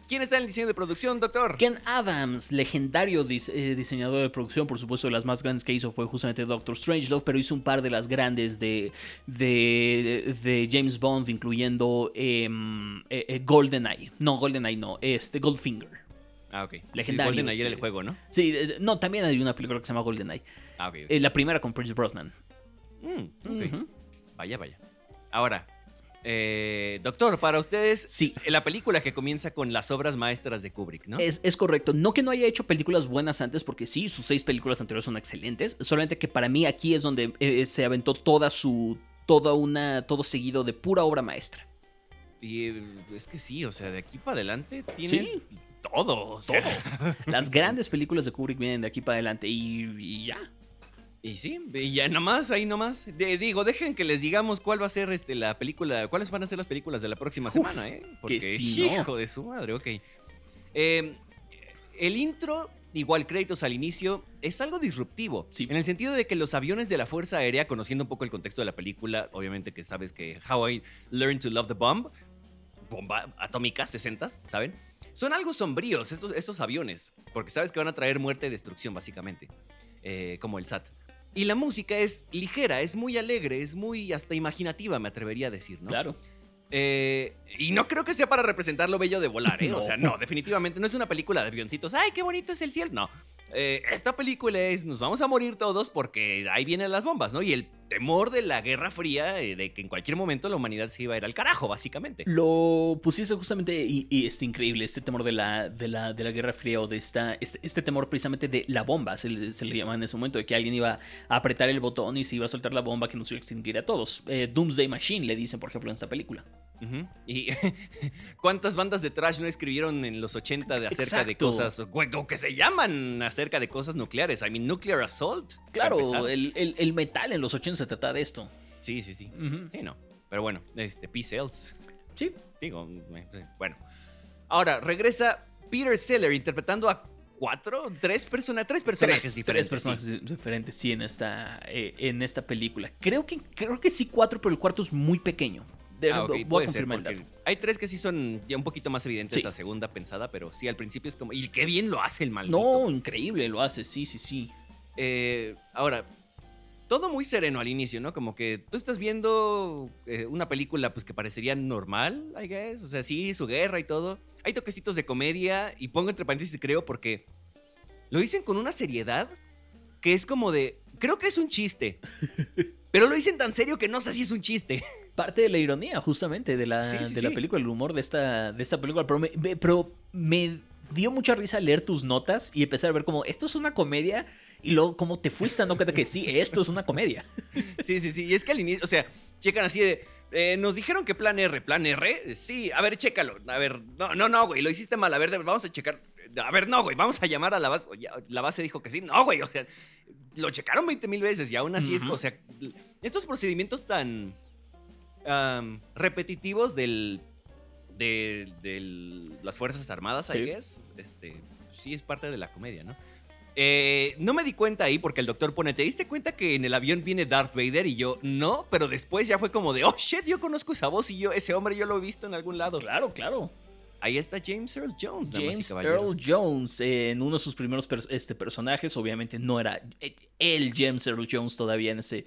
¿Quién está en el diseño de producción, doctor? Ken Adams, legendario eh, diseñador de producción, por supuesto, de las más grandes que hizo fue justamente Doctor Strangelove, pero hizo un par de las grandes de, de, de James Bond, incluyendo em, eh, eh, GoldenEye. No, GoldenEye no, este, Goldfinger. Ah, ok. Legendario, Golden ayer este. el juego, ¿no? Sí, eh, no, también hay una película que se llama GoldenEye. Ah, ok. ok. Eh, la primera con Prince Brosnan. Mm, ok. Ujú. Vaya, vaya. Ahora, eh, doctor, para ustedes, Sí. la película que comienza con las obras maestras de Kubrick, ¿no? Es, es correcto. No que no haya hecho películas buenas antes, porque sí, sus seis películas anteriores son excelentes. Solamente que para mí aquí es donde eh, se aventó toda su. toda una. todo seguido de pura obra maestra. Y es que sí, o sea, de aquí para adelante tienes Sí. Todo. o sea. Las grandes películas de Kubrick vienen de aquí para adelante y, y ya. Y sí, y ya nomás, ahí nomás. De- digo, dejen que les digamos cuál va a ser este, la película, cuáles van a ser las películas de la próxima Uf, semana, ¿eh? Porque, sí, ¿no? hijo de su madre, ok. Eh, el intro, igual créditos al inicio, es algo disruptivo. Sí. En el sentido de que los aviones de la Fuerza Aérea, conociendo un poco el contexto de la película, obviamente que sabes que How I Learned to Love the Bomb, bomba atómica, 60, ¿saben? Son algo sombríos estos, estos aviones, porque sabes que van a traer muerte y destrucción, básicamente, eh, como el SAT. Y la música es ligera, es muy alegre, es muy hasta imaginativa, me atrevería a decir, ¿no? Claro. Eh, y no creo que sea para representar lo bello de volar, ¿eh? O No. sea, no, definitivamente no es una película de avioncitos. ¡Ay, qué bonito es el cielo! No. Eh, esta película es nos vamos a morir todos porque ahí vienen las bombas, ¿no? Y el temor de la Guerra Fría, eh, de que en cualquier momento la humanidad se iba a ir al carajo, básicamente. Lo pusiste justamente y, y es increíble, este temor de la, de la, de la Guerra Fría o de esta, este, este temor precisamente de la bomba, se le, se le llamaba en ese momento, de que alguien iba a apretar el botón y se iba a soltar la bomba que nos iba a extinguir a todos. Eh, Doomsday Machine le dicen, por ejemplo, en esta película. Y cuántas bandas de trash no escribieron en los 80 de acerca de cosas, o que se llaman acerca de cosas nucleares. I mean, Nuclear Assault. Claro, el- el metal en los 80 se trata de esto. Sí, sí, sí. Ujú. Sí, no. Pero bueno, este, P-Cells. Sí, Digo, bueno. Ahora, regresa Peter Seller interpretando a cuatro, tres, persona, tres personajes tres, diferentes. tres personajes di- diferentes, sí, en esta, eh, en esta película. Creo que, creo que sí cuatro, pero el cuarto es muy pequeño. De- Ah, voy a ser, el dato. hay tres que sí son ya un poquito más evidentes Sí. a segunda pensada, pero sí, al principio es como... Y qué bien lo hace el maldito. No, increíble, lo hace, sí, sí, sí. Eh, ahora, todo muy sereno al inicio, ¿no? Como que tú estás viendo eh, una película pues que parecería normal, I guess. O sea, sí, su guerra y todo. Hay toquecitos de comedia y pongo entre paréntesis creo porque lo dicen con una seriedad que es como de, creo que es un chiste. Pero lo dicen tan serio que no sé si es un chiste. Parte de la ironía, justamente, de la, Sí, sí, de la película, el humor de esta, de esta película. Pero me, me- pero me dio mucha risa leer tus notas y empezar a ver como, esto es una comedia. Y luego, como te fuiste dando cuenta que sí, esto es una comedia. Sí, sí, sí. Y es que al inicio, o sea, checan así de. eh, nos dijeron que plan R, plan R. Sí, a ver, chécalo. A ver, no, no, no, güey, lo hiciste mal. A ver, vamos a checar. A ver, no, güey, vamos a llamar a la base. La base dijo que sí. No, güey, o sea, lo checaron 20 mil veces y aún así es, o sea, estos procedimientos tan repetitivos del, de, del- las Fuerzas Armadas, I Sí. guess, este, sí es parte de la comedia, ¿no? Eh, no me di cuenta ahí porque el doctor pone, ¿te diste cuenta que en el avión viene Darth Vader? Y yo, no, pero después ya fue como de, oh shit, yo conozco esa voz y yo, ese hombre yo lo he visto en algún lado. Claro, claro. Ahí está James Earl Jones, James. Earl Jones, eh, en uno de sus primeros este, personajes, obviamente no era eh, el James Earl Jones todavía en ese,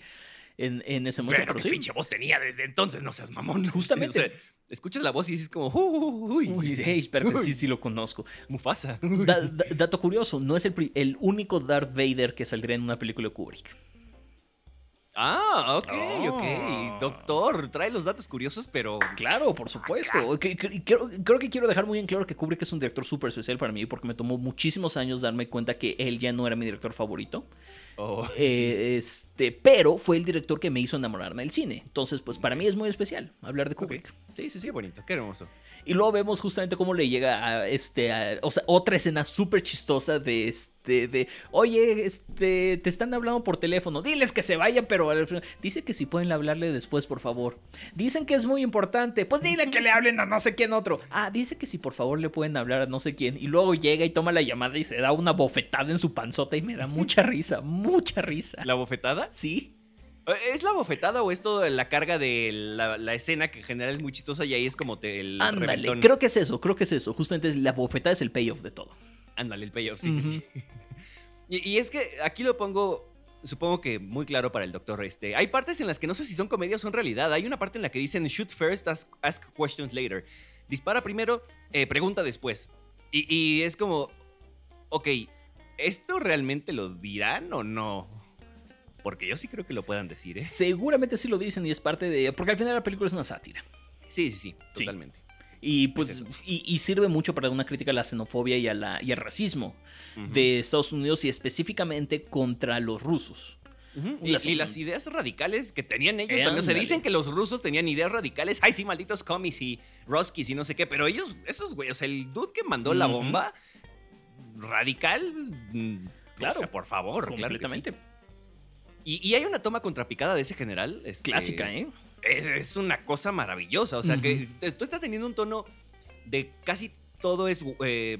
en, en ese momento. Pero pero qué sí. pinche voz tenía desde entonces, no seas mamón. Justamente. O sea, escuchas la voz y dices como, uy, Uy, hey, espérate, Uy. sí, sí lo conozco. Mufasa. Da- da- dato curioso, no es el, el único Darth Vader que saldría en una película de Kubrick. Ah, ok, Oh. ok. Doctor, trae los datos curiosos, pero... Claro, por supuesto. Creo, creo que quiero dejar muy en claro que Kubrick es un director súper especial para mí porque me tomó muchísimos años darme cuenta que él ya no era mi director favorito. Oh, Eh, este, pero fue el director que me hizo enamorarme del cine. Entonces, pues para mí es muy especial hablar de Kubrick. Sí, sí, sí. Qué bonito, qué hermoso. Y luego vemos justamente cómo le llega a este, a- o sea, otra escena súper chistosa de este, de, oye, este, te están hablando por teléfono, diles que se vayan, pero al final- dice que si pueden hablarle después, por favor. Dicen que es muy importante, pues dile que le hablen a no sé quién otro. Ah, dice que si por favor le pueden hablar a no sé quién. Y luego llega y toma la llamada y se da una bofetada en su panzota y me da mucha risa, mucha risa. ¿La bofetada? Sí. Eh, ¿Es la bofetada o es toda la carga de la, la escena que en general es muy chistosa y ahí es como te, el Ándale, reventón? creo que es eso, creo que es eso. Justamente es- la bofetada es el payoff de todo. Ándale, el payoff, sí, sí, sí. Y, y es que aquí lo pongo, supongo que muy claro para el doctor. Este, hay partes en las que no sé si son comedia o son realidad. Hay una parte en la que dicen shoot first, ask, ask questions later. Dispara primero, eh, pregunta después. Y, y es como, ok, ¿esto realmente lo dirán o no? Porque yo sí creo que lo puedan decir, ¿eh? Seguramente sí lo dicen y es parte de... Porque al final la película es una sátira. Sí, sí, sí, Sí. totalmente. Y pues y, y sirve mucho para una crítica a la xenofobia y, a la, y al racismo de Estados Unidos y específicamente contra los rusos. Y, Las- y las ideas radicales que tenían ellos también. O sea, Ándale. dicen que los rusos tenían ideas radicales. Ay, sí, malditos comis y Roskis y no sé qué. Pero ellos, esos güeyes, o sea, el dude que mandó la bomba, radical. mm, Claro, O sea, por favor, claro que sí. completamente. Y, y hay una toma contrapicada de ese general. este, Clásica, ¿eh? Es, es una cosa maravillosa. O sea, que tú estás teniendo un tono de casi todo es eh,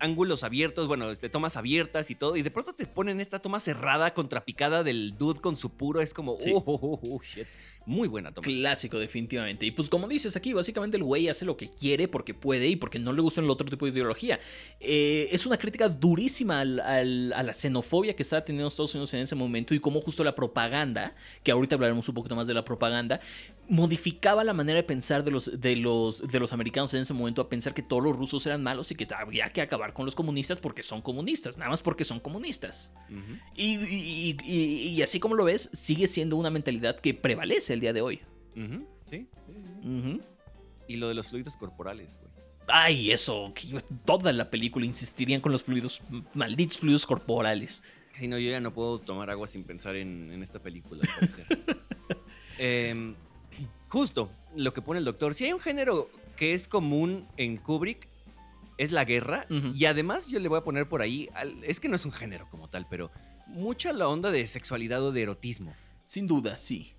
ángulos abiertos, bueno, este, tomas abiertas y todo. Y de pronto te ponen esta toma cerrada, contrapicada del dude con su puro. Es como, Sí. oh, oh, oh, oh, shit. Muy buena toma. Clásico, definitivamente. Y pues como dices aquí, básicamente el güey hace lo que quiere porque puede y porque no le gusta el otro tipo de ideología. Eh, es una crítica durísima al- al- a la xenofobia que estaba teniendo Estados Unidos en ese momento y cómo justo la propaganda, que ahorita hablaremos un poquito más de la propaganda, modificaba la manera de pensar de los, de los, de los americanos en ese momento a pensar que todos los rusos eran malos y que había que acabar con los comunistas porque son comunistas, nada más porque son comunistas. Y, y- y- y- y así como lo ves, sigue siendo una mentalidad que prevalece el día de hoy. Sí, sí. Y lo de los fluidos corporales, güey. Ay, eso, que yo- toda la película insistirían con los fluidos, malditos fluidos corporales. Ay, no, yo ya no puedo tomar agua sin pensar en, en esta película. Em, justo lo que pone el doctor. Si hay un género que es común en Kubrick, es la guerra. Y además yo le voy a poner por ahí, es que no es un género como tal, pero mucha la onda de sexualidad o de erotismo. Sin duda, sí.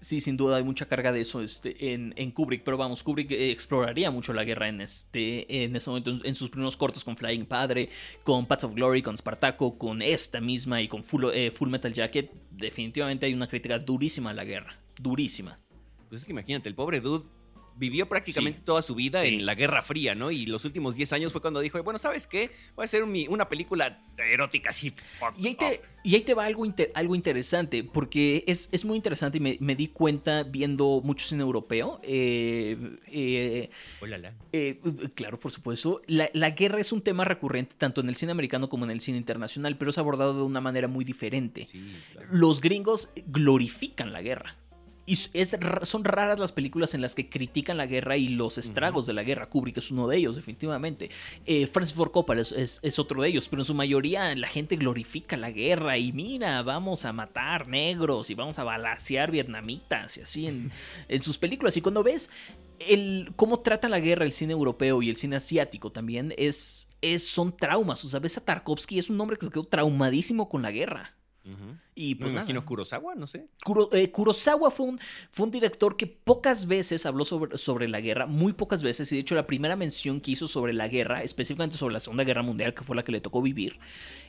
Sí, sin duda hay mucha carga de eso este, en, en Kubrick, pero vamos, Kubrick eh, exploraría mucho la guerra en este en ese momento, en, en sus primeros cortos con Flying Padre, con Paths of Glory, con Spartaco, con esta misma y con Full, eh, Full Metal Jacket. Definitivamente hay una crítica durísima a la guerra, durísima. Pues es que imagínate, el pobre dude vivió prácticamente Sí. toda su vida Sí. en la Guerra Fría, ¿no? Y los últimos 10 años fue cuando dijo, bueno, ¿sabes qué? Voy a hacer una película erótica así. Y ahí te, off". y ahí te va algo, inter- algo interesante, porque es, es muy interesante y me, me di cuenta viendo mucho cine europeo. eh, eh, Ólala. eh, claro, por supuesto. La, la guerra es un tema recurrente tanto en el cine americano como en el cine internacional, pero es abordado de una manera muy diferente. Sí, claro. Los gringos glorifican la guerra. Y es son raras las películas en las que critican la guerra y los estragos de la guerra. Kubrick es uno de ellos, definitivamente. Eh, Francis Ford Coppola es, es- es otro de ellos, pero en su mayoría la gente glorifica la guerra y mira, vamos a matar negros y vamos a balasear vietnamitas y así en, en sus películas. Y cuando ves el, cómo tratan la guerra el cine europeo y el cine asiático también, es, es, son traumas. O sea, ves a Tarkovsky, es un hombre que se quedó traumadísimo con la guerra. Y pues Me nada. imagino Kurosawa, no sé. Kuro- eh, Kurosawa fue un, fue un director que pocas veces habló sobre, sobre la guerra, muy pocas veces, y de hecho la primera mención que hizo sobre la guerra, específicamente sobre la Segunda Guerra Mundial, que fue la que le tocó vivir,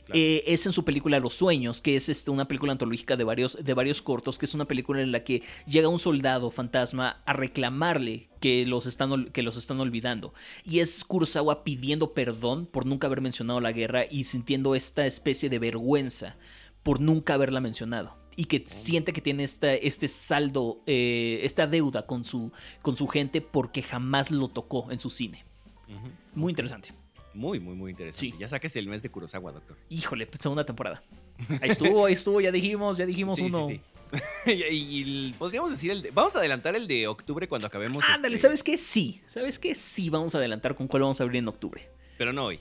Claro. eh, es en su película Los Sueños, que es este, una película antológica de varios, de varios cortos, que es una película en la que llega un soldado fantasma a reclamarle que los, están, que los están olvidando. Y es Kurosawa pidiendo perdón por nunca haber mencionado la guerra y sintiendo esta especie de vergüenza por nunca haberla mencionado. Y que siente que tiene esta, este saldo, eh, esta deuda con su, con su gente porque jamás lo tocó en su cine. Muy interesante. Muy, muy, muy interesante. Sí. Ya saques el mes de Kurosawa, doctor. Híjole, pues, segunda temporada. Ahí estuvo, ahí estuvo, ya dijimos, ya dijimos Sí, uno. sí. y, y podríamos decir el de- Vamos a adelantar el de octubre cuando acabemos. Ándale, este, ¿sabes qué? Sí, ¿sabes qué? Sí, vamos a adelantar con cuál vamos a abrir en octubre. Pero no hoy.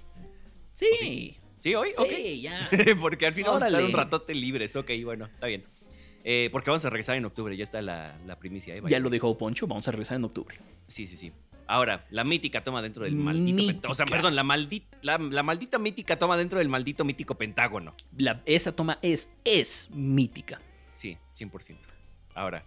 Sí, ¿O sí? ¿Sí, hoy? sí, ya. Ok. porque al fin vamos a estar Órale. un ratote libres. Ok, bueno, está bien. Eh, porque vamos a regresar en octubre, ya está la, la primicia. ¿eh? Ya lo dijo Poncho, vamos a regresar en octubre. Sí, sí, sí. Ahora, la mítica toma dentro del maldito. pent- O sea, Mítica. perdón, la, maldita, la, la maldita mítica toma dentro del maldito mítico pentágono. La- esa toma es, es mítica. Sí, 100%. Ahora,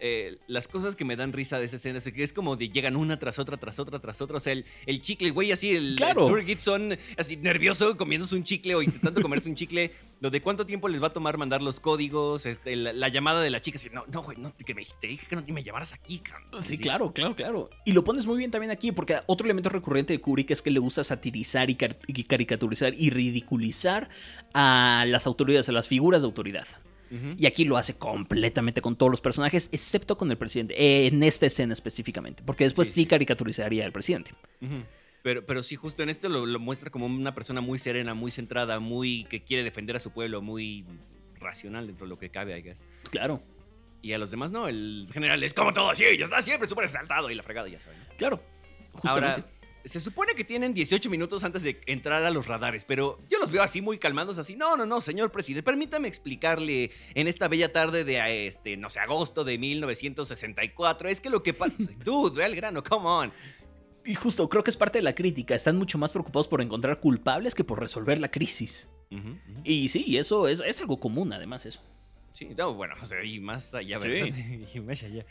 eh, las cosas que me dan risa de esa escena es que es como de llegan una tras otra, tras otra, tras otra. O sea, el, el chicle, el güey así, el, Claro. el Tour Gibson, así nervioso comiéndose un chicle o intentando comerse un chicle. Lo de cuánto tiempo les va a tomar mandar los códigos, este, la, la llamada de la chica. Así, no, no, güey, no, que me, te dije que no me llamaras aquí. cabrón". Sí, claro, claro, claro. Y lo pones muy bien también aquí, porque otro elemento recurrente de Kubrick es que le gusta satirizar y, car- y caricaturizar y ridiculizar a las autoridades, a las figuras de autoridad. Y aquí lo hace completamente con todos los personajes, excepto con el presidente, eh, en esta escena específicamente, porque después Sí, sí, sí. caricaturizaría al presidente. Pero, pero sí, justo en este lo, lo muestra como una persona muy serena, muy centrada, muy que quiere defender a su pueblo, muy racional dentro de lo que cabe, I guess. Claro, Y a los demás no, el general es como todo así, ya está siempre súper exaltado y la fregada, ya saben. claro. Justamente. Ahora, se supone que tienen 18 minutos antes de entrar a los radares, pero yo los veo así muy calmados, así, no, no, no, señor presidente, permítame explicarle en esta bella tarde de, este, no sé, agosto de 1964, es que lo que pasa, dude, ve al grano, come on. y justo creo que es parte de la crítica. Están mucho más preocupados por encontrar culpables que por resolver la crisis. Y sí, eso es, es algo común, además, eso. Sí, no, bueno, o sea, y más allá, Sí. ¿verdad? y más allá.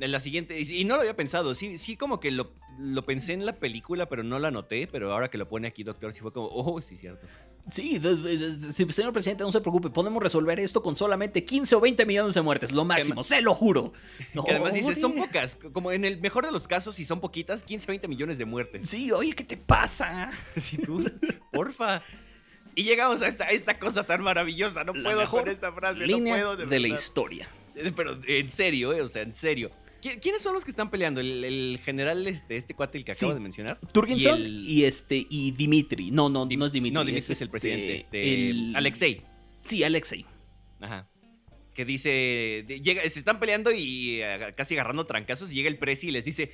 En la siguiente, y, no lo había pensado, sí, sí como que lo, lo pensé en la película, pero no la noté, pero ahora que lo pone aquí, doctor, sí fue como, oh, sí, cierto. Sí, señor presidente, no se preocupe, podemos resolver esto con solamente 15 o 20 millones de muertes, lo máximo, se lo juro. que además dice, son pocas, como en el mejor de los casos, si son poquitas, 15, 20 millones de muertes. Sí, oye, ¿qué te pasa? Si tú, porfa. Y llegamos a esta, a esta cosa tan maravillosa, no La puedo con esta frase, línea no puedo de, de la historia. Eh, Pero en serio, eh, o sea, en serio. ¿Qui- ¿Quiénes son los que están peleando? ¿El, el general, este, este cuate, el que Sí. acabo de mencionar? Turgenson Y este y Dimitri. No, no, Dim- no es Dimitri. No, Dimitri es, el presidente. Este, el- Alexei. Sí, Alexei. Ajá. Que dice. llega, se están peleando y eh, casi agarrando trancazos. Y llega el presi y les dice: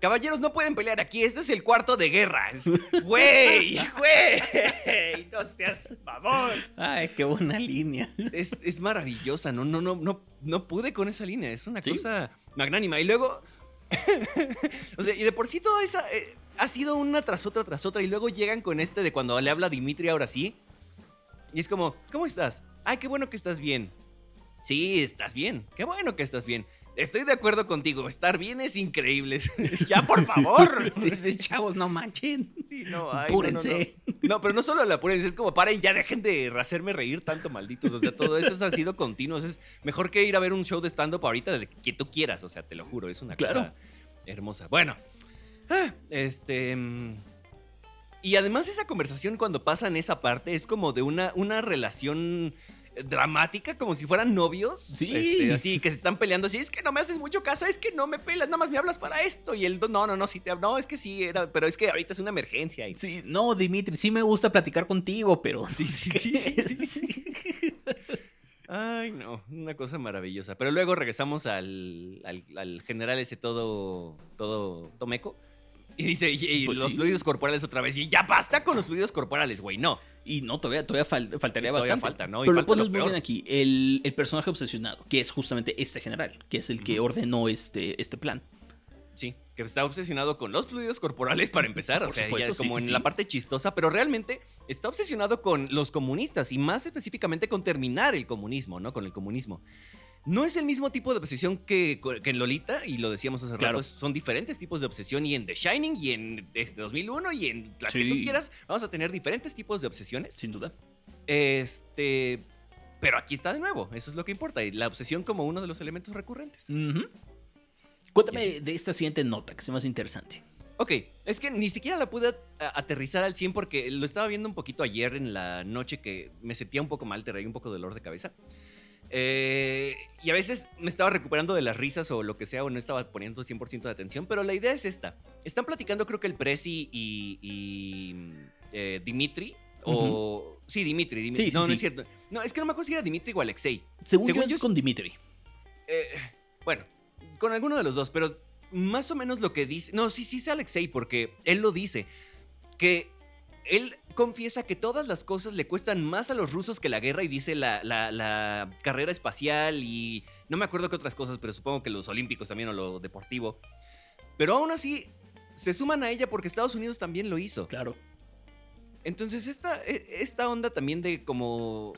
Caballeros, no pueden pelear aquí. Este es el cuarto de guerra. Güey, güey. No seas mamón. Ay, qué buena línea. Es, es maravillosa. No, no, no, no, no pude con esa línea. Es una Sí. cosa magnánima. Y luego. o sea, y de por sí toda esa. eh, ha sido una tras otra, tras otra. Y luego llegan con este de cuando le habla Dimitri ahora sí. Y es como, ¿cómo estás? Ay, qué bueno que estás bien. Sí, estás bien. Qué bueno que estás bien. Estoy de acuerdo contigo. Estar bien es increíble. ya, por favor. Sí, sí, chavos, no manchen. Sí, no, ay, no, no, Apúrense. No, No, pero no solo la apúrense, es como paren, ya dejen de hacerme reír tanto, malditos. O sea, todo eso ha sido continuo. Es mejor que ir a ver un show de stand-up ahorita de que tú quieras. O sea, te lo juro, es una Claro. cosa hermosa. Bueno, ah, este... mm, Y además esa conversación cuando pasa en esa parte es como de una, una relación dramática, como si fueran novios. Sí. Este, así que se están peleando así, es que no me haces mucho caso, es que no me pelas, nada más me hablas para esto. Y él, no, no, no, sí te no, es que sí, era, pero es que ahorita es una emergencia. Y, Sí, no, Dimitri, sí me gusta platicar contigo, pero... Sí, sí, sí, sí, sí, sí. Ay, no, una cosa maravillosa. Pero luego regresamos al, al, al general ese todo, todo tomeco. Y dice, y, y Pues los sí. fluidos corporales otra vez. Y ya basta con los fluidos corporales, güey. No. Y no, todavía, todavía fal- faltaría Todavía bastante. falta, ¿no? Y Pero lo falta lo pones muy bien aquí. El, el personaje obsesionado, que es justamente este general, que es el que ordenó este, este plan. Sí, que está obsesionado con los fluidos corporales para empezar. Por o sea, supuesto, ya como sí, en sí. la parte chistosa, pero realmente está obsesionado con los comunistas y más específicamente con terminar el comunismo, ¿no? Con el comunismo. No es el mismo tipo de obsesión que, que en Lolita, y lo decíamos hace Claro. rato, son diferentes tipos de obsesión y en The Shining y en este 2001 y en las que tú quieras, vamos a tener diferentes tipos de obsesiones. Sin duda. Este, pero aquí está de nuevo, eso es lo que importa, y la obsesión como uno de los elementos recurrentes. Cuéntame de esta siguiente nota, que es más interesante. Ok, es que ni siquiera la pude aterrizar al 100 porque lo estaba viendo un poquito ayer en la noche que me sentía un poco mal, te un poco de dolor de cabeza. Eh, y a veces me estaba recuperando de las risas o lo que sea, o no estaba poniendo 100% de atención, pero la idea es esta. Están platicando creo que el Prezi y, y, eh, Dimitri, o... Sí, Dimitri, Dimitri. Sí, sí, no, no sí. es cierto. No, es que no me acuerdo si era Dimitri o Alexei. Según, Según yo, es- con Dimitri. Eh, bueno, con alguno de los dos, pero más o menos lo que dice. No, sí, sí es Alexei, porque él lo dice. Que él confiesa que todas las cosas le cuestan más a los rusos que la guerra y dice la, la- la carrera espacial y no me acuerdo qué otras cosas, pero supongo que los olímpicos también o lo deportivo. Pero aún así, se suman a ella porque Estados Unidos también lo hizo. Claro. Entonces, esta, e- esta onda también de como.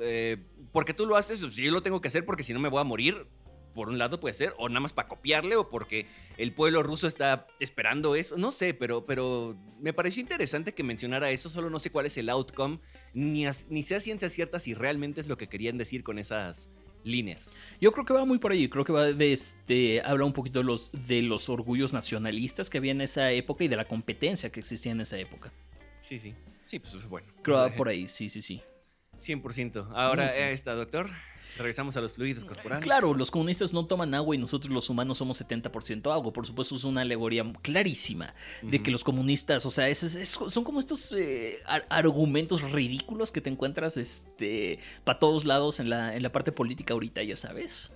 Eh, porque tú lo haces, pues, yo lo tengo que hacer porque si no me voy a morir. Por un lado puede ser, o nada más para copiarle, o porque el pueblo ruso está esperando eso. No sé, pero, pero me pareció interesante que mencionara eso. Solo no sé cuál es el outcome, ni, as- ni sea ciencia cierta si realmente es lo que querían decir con esas líneas. Yo creo que va muy por ahí. Creo que va de este. Habla un poquito de los, de los orgullos nacionalistas que había en esa época y de la competencia que existía en esa época. Sí, sí. Sí, pues bueno. Creo que va por ahí, sí, sí, sí. 100%. Ahora, sí. eh, está, doctor. Regresamos a los fluidos corporales. Claro, los comunistas no toman agua y nosotros los humanos somos 70% agua. Por supuesto, es una alegoría clarísima de que los comunistas, o sea, es- es- es- son como estos eh, ar- argumentos ridículos que te encuentras este, para todos lados en la, en la parte política ahorita, ya sabes.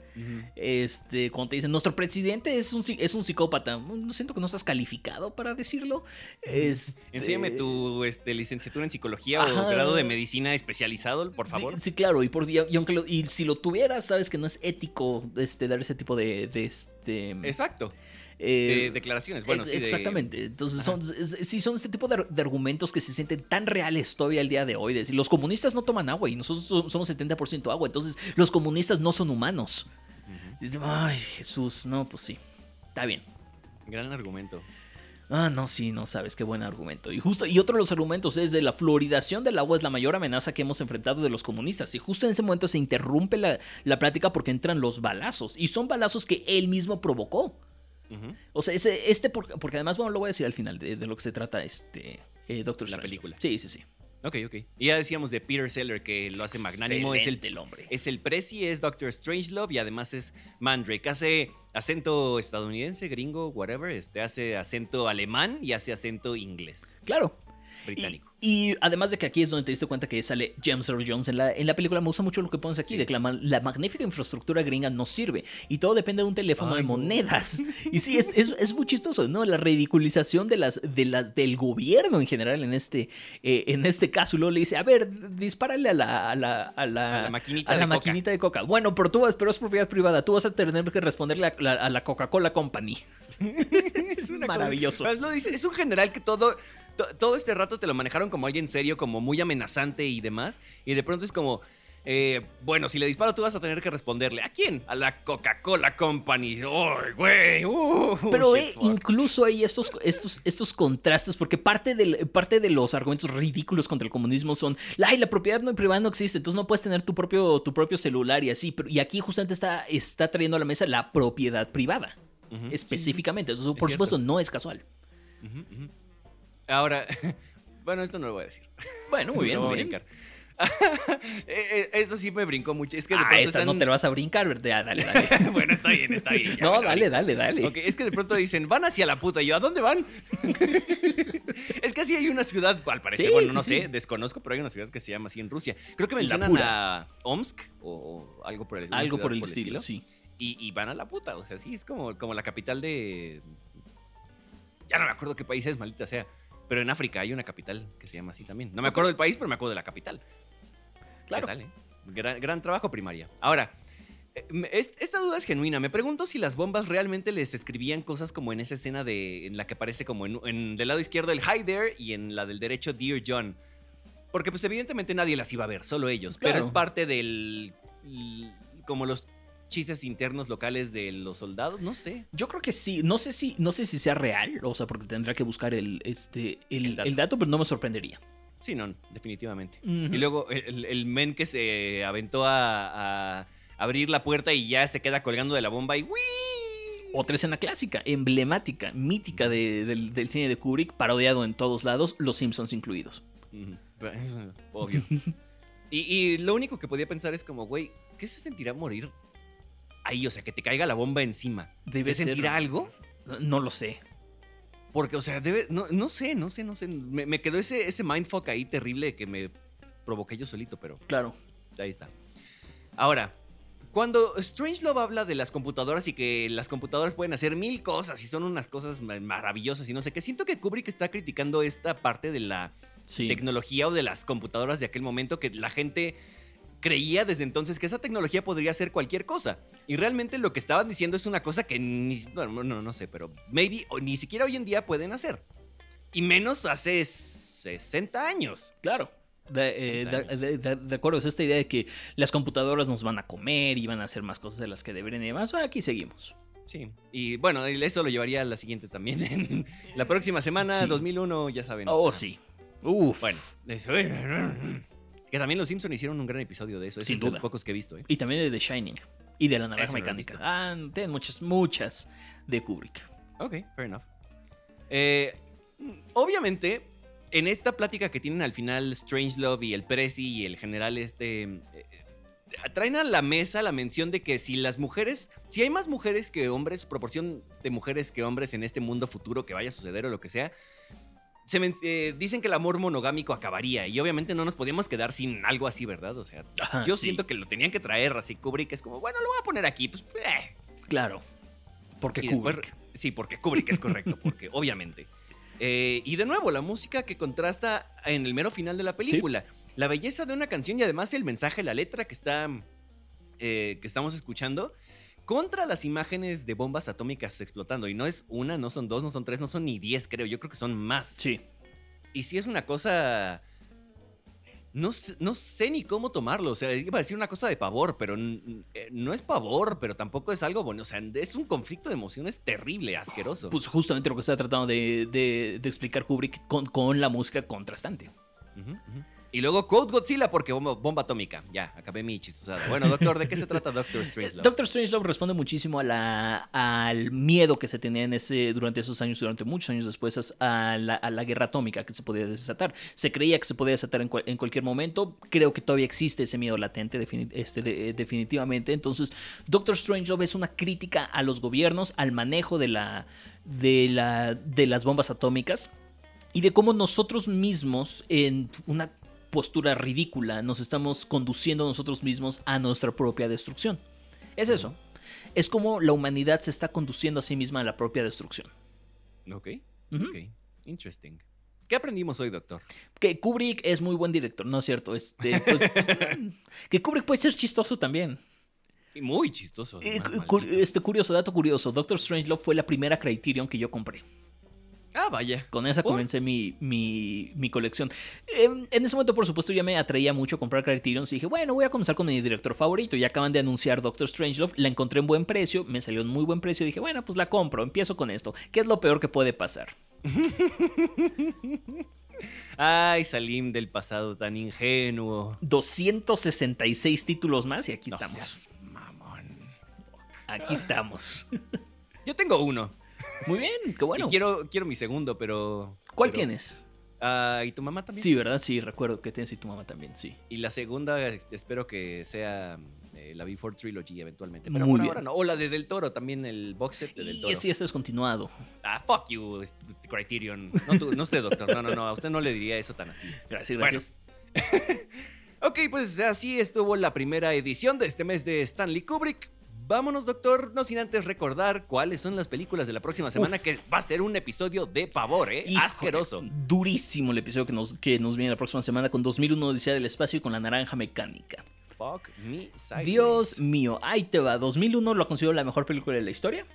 Este, cuando te dicen, nuestro presidente es un, es un psicópata. Siento que no estás calificado para decirlo. Este, Enséñame tu este, licenciatura en psicología Ajá. o grado de medicina especializado, por favor. Sí, claro, y, por, y, y aunque lo- y si lo tuvieras, sabes que no es ético este, dar ese tipo de, de, este, Exacto. eh, De declaraciones. Bueno, sí, de- exactamente. Entonces, son, es- sí, son este tipo de, de argumentos que se sienten tan reales todavía al día de hoy. de decir, los comunistas no toman agua y nosotros so- somos 70% agua. Entonces, los comunistas no son humanos. Ujú. Dicen, ay, Jesús, no, pues sí. Está bien. Gran argumento. Ah, no, sí, no sabes, qué buen argumento. Y justo, y otro de los argumentos es de la fluoridación del agua es la mayor amenaza que hemos enfrentado de los comunistas. Y justo en ese momento se interrumpe la, la plática porque entran los balazos. Y son balazos que él mismo provocó. O sea, ese, este, por- porque además, bueno, lo voy a decir al final de, de lo que se trata este eh, Doctor La película. Sí, sí, sí. Ok, ok. Y ya decíamos de Peter Seller que lo hace magnánimo. Es el, el hombre. es el Prezi, es Doctor Strangelove y además es Mandrake. Hace acento estadounidense, gringo, whatever. Este, hace acento alemán y hace acento inglés, Claro. Británico. Y, y además de que aquí es donde te diste cuenta que sale James Earl Jones en la, en la película, me gusta mucho lo que pones aquí, Sí. de que la, ma- la magnífica infraestructura gringa no sirve. Y todo depende de un teléfono Ay, de no. monedas. Y sí, es, es- es muy chistoso, ¿no? La ridiculización de las, de la, del gobierno en general en este, eh, en este caso. Y luego le dice, a ver, dispárale a la, a la, a la, A maquinita a de la coca. maquinita de coca. Bueno, pero tú vas, pero es propiedad privada. Tú vas a tener que responderle a la, a la Coca-Cola Company. es una cosa- Maravilloso. Pues lo dice, es un general que todo, to- todo este rato te lo manejaron como alguien serio, como muy amenazante y demás. Y de pronto es como, eh, bueno, si le disparo tú vas a tener que responderle. ¿A quién? A la Coca-Cola Company. ¡Ay, güey! Uh, Pero shit, eh, incluso hay estos, estos, estos contrastes, porque parte, del, parte de los argumentos ridículos contra el comunismo son, ay, la propiedad no privada no existe, entonces no puedes tener tu propio, tu propio celular y así. Pero, y aquí justamente está, está trayendo a la mesa la propiedad privada. Específicamente. Eso, Es por cierto. supuesto, no es casual. Ahora, bueno, esto no lo voy a decir. Bueno, muy bien, Lo voy muy a brincar. Eh, eh, Esto sí me brincó mucho. Es que de Ah, esta no te la vas a brincar, ¿verdad? Dale, dale. bueno, está bien, está bien. ya No, dale, dale, dale. Es que de pronto dicen, van hacia la puta. Y yo, ¿a dónde van? es que sí hay una ciudad, al parecer, Sí, bueno, sí, no sí. sé, desconozco, pero hay una ciudad que se llama así en Rusia. Creo que mencionan a Omsk o, algo por el una Algo por el estilo, sí. Y, y van a la puta, o sea, sí, es como, como la capital de... Ya no me acuerdo qué país es, maldita sea. Pero en África hay una capital que se llama así también. No me acuerdo del país, pero me acuerdo de la capital. Claro. ¿Qué tal, eh? gran, gran trabajo primaria. Ahora, eh, esta duda es genuina. Me pregunto si las bombas realmente les escribían cosas como en esa escena de, en la que aparece como en, en- del lado izquierdo el Hi there y en la del derecho Dear John. Porque pues evidentemente nadie las iba a ver, solo ellos. Pero Claro. es parte del... como los chistes internos locales de los soldados, no sé. Yo creo que sí. No sé si, no sé si sea real, o sea, porque tendrá que buscar el, este, el, El dato. el dato, pero no me sorprendería. Sí, no, definitivamente. Ujú. Y luego el, el men que se aventó a, a abrir la puerta y ya se queda colgando de la bomba y ¡Wii! Otra escena clásica, emblemática, mítica de- del, del cine de Kubrick, parodiado en todos lados, Los Simpsons incluidos. Ujú, pero eso es Obvio. y, y lo único que podía pensar es como, güey, ¿qué se sentirá morir ahí? O sea, que te caiga la bomba encima. Debe ¿Se sentirá algo? No, no lo sé. Porque, o sea, debe, no, no sé, no sé, no sé. Me, me quedó ese, ese mindfuck ahí terrible que me provoqué yo solito, pero Claro. ahí está. Ahora, cuando Strangelove habla de las computadoras y que las computadoras pueden hacer mil cosas y son unas cosas ma- maravillosas y no sé qué, siento que Kubrick está criticando esta parte de la Sí. tecnología o de las computadoras de aquel momento que la gente creía desde entonces que esa tecnología podría hacer cualquier cosa. Y realmente lo que estaban diciendo es una cosa que ni, bueno, no, no sé, pero maybe o ni siquiera hoy en día pueden hacer. Y menos hace 60 años. Claro. De, eh, 60 de- acuerdo, es esta idea de que las computadoras nos van a comer y van a hacer más cosas de las que deberían y demás. Aquí seguimos. Sí. Y bueno, eso lo llevaría a la siguiente también. En la próxima semana, Sí. 2001, ya saben. Oh, sí. Uf. Bueno, eso. Que también los Simpsons hicieron un gran episodio de eso. Es Sin de los duda. pocos que he visto. ¿eh? Y también de The Shining. Y de la naranja no mecánica. visto. Ah, tienen muchas, muchas de Kubrick. Ok, fair enough. Eh, obviamente, en esta plática que tienen al final Strangelove y el Prezi y el general este... eh, traen a la mesa la mención de que si las mujeres, si hay más mujeres que hombres, proporción de mujeres que hombres en este mundo futuro que vaya a suceder o lo que sea, se eh, dicen que el amor monogámico acabaría y obviamente no nos podíamos quedar sin algo así, ¿verdad? O sea, yo sí, siento que lo tenían que traer así Kubrick es como, bueno, lo voy a poner aquí, pues... eh, Claro. Porque y después- Kubrick. sí, porque Kubrick es correcto, porque obviamente. Eh, y de nuevo, la música que contrasta en el mero final de la película. La belleza de una canción y además el mensaje, la letra que está. eh, que estamos escuchando. Contra las imágenes de bombas atómicas explotando. Y no es una, no son dos, no son tres, no son ni diez, creo. Yo creo que son más. Sí. Y sí es una cosa. No, sé- no sé ni cómo tomarlo. O sea, iba a decir una cosa de pavor, pero eh, no es pavor, pero tampoco es algo bueno. O sea, es un conflicto de emociones terrible, asqueroso. Pues justamente lo que está tratando de, de- de explicar Kubrick con, con la música contrastante. Ujú, ujú. Y luego Code Godzilla porque bomba, atómica. Ya, acabé mi chistosada. Bueno, doctor, ¿de qué se trata Doctor Strangelove? Doctor Strangelove responde muchísimo a la, al miedo que se tenía en ese, durante esos años, durante muchos años después, a la, a la guerra atómica que se podía desatar. Se creía que se podía desatar en, en cualquier momento. Creo que todavía existe ese miedo latente, defini- este, de- definitivamente. Entonces, Doctor Strangelove es una crítica a los gobiernos, al manejo de, la, de, la, de las bombas atómicas y de cómo nosotros mismos, en una postura ridícula, nos estamos conduciendo nosotros mismos a nuestra propia destrucción. Es eso. Es como la humanidad se está conduciendo a sí misma a la propia destrucción. Ok, ok. Interesting. ¿Qué aprendimos hoy, doctor? Que Kubrick es muy buen director, ¿no es cierto? Este, pues, que Kubrick puede ser chistoso también. Y Muy chistoso. Eh, cu- este curioso, dato curioso, Doctor Strangelove fue la primera Criterion que yo compré. Ah, vaya. Con esa ¿Por? comencé mi, mi, mi colección. Em, en ese momento, por supuesto, ya me atraía mucho comprar Criterion. Y dije, bueno, voy a comenzar con mi director favorito. Ya acaban de anunciar Doctor Strangelove. La encontré en buen precio. Me salió en muy buen precio. Dije, bueno, pues la compro. Empiezo con esto. ¿Qué es lo peor que puede pasar? Ay, Salim del pasado tan ingenuo. 266 títulos más y aquí No estamos. seas mamón. Aquí estamos. Yo tengo uno. Muy bien, qué bueno. Y quiero, quiero mi segundo, pero. ¿Cuál pero- tienes? Ah, ¿Y tu mamá también? Sí, ¿verdad? Sí, recuerdo que tienes y tu mamá también, sí. Y la segunda, es- espero que sea eh, la Before Trilogy eventualmente. Pero Muy bien. ahora no. O la de Del Toro, también el box set de Del Y Toro. ese ya está descontinuado. Ah, fuck you, Criterion. No, tú- no usted, doctor. No, no, no. A usted no le diría eso tan así. Gracias, Bueno. gracias. Ok, pues así estuvo la primera edición de este mes de Stanley Kubrick. Vámonos, doctor, no sin antes recordar cuáles son las películas de la próxima semana, Uf. que va a ser un episodio de pavor, ¿eh? Híjole, Asqueroso. Durísimo el episodio que nos, que nos viene la próxima semana con 2001 Odisea del Espacio y con la naranja mecánica. Fuck me. Dios mío, ahí te va. 2001 lo considero la mejor película de la historia.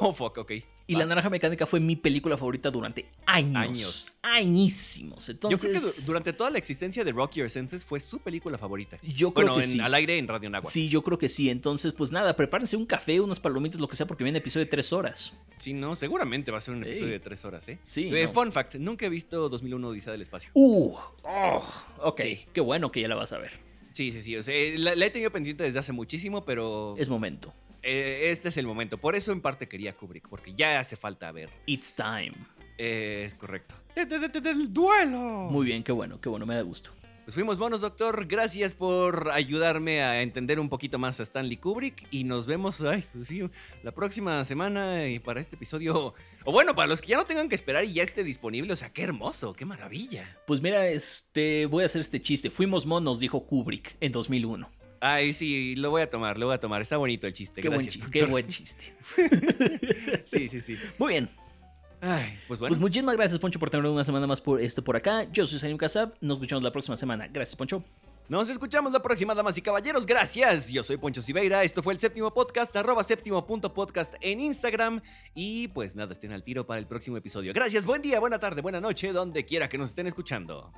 Oh, fuck, ok. Y. La Naranja Mecánica fue mi película favorita durante años. Años. Añísimos. Yo Entonces, creo que du- durante toda la existencia de Rock Your Senses fue su película favorita. yo creo Bueno, que en- sí. al aire en Radio Nagua. Sí, yo creo que sí. Entonces, pues nada, prepárense un café, unas palomitas, lo que sea, porque viene episodio de tres horas. Sí, no, seguramente va a ser un episodio de tres horas, ¿eh? Sí, Eh, no. Fun fact, nunca he visto 2001 Odisea del Espacio. Uh, oh, ok. Sí. Qué bueno que ya la vas a ver. Sí, sí, sí. O sea, eh, la, la he tenido pendiente desde hace muchísimo, pero Es momento. Eh, este es el momento. Por eso en parte quería Kubrick, porque ya hace falta ver. It's time. Eh, es correcto. De- de- de- de- ¡Del duelo! Muy bien, qué bueno, qué bueno, me da gusto. Pues fuimos monos, doctor. Gracias por ayudarme a entender un poquito más a Stanley Kubrick. Y nos vemos ay, pues sí, la próxima semana y para este episodio. O bueno, para los que ya no tengan que esperar y ya esté disponible. O sea, qué hermoso, qué maravilla. Pues mira, este, voy a hacer este chiste. Fuimos monos, dijo Kubrick en 2001. Ay, sí, lo voy a tomar, lo voy a tomar. Está bonito el chiste. Qué buen chiste, qué buen chiste. Sí, sí, sí. Muy bien. Ay, pues bueno. Pues muchísimas gracias, Poncho, por tener una semana más por esto por acá. Yo soy Salim Casab. Nos escuchamos la próxima semana. Gracias, Poncho. Nos escuchamos la próxima, damas y caballeros. Gracias. Yo soy Poncho Siveira. Esto fue el séptimo podcast, arroba séptimo punto podcast en Instagram. Y pues nada, estén al tiro para el próximo episodio. Gracias, buen día, buena tarde, buena noche, donde quiera que nos estén escuchando.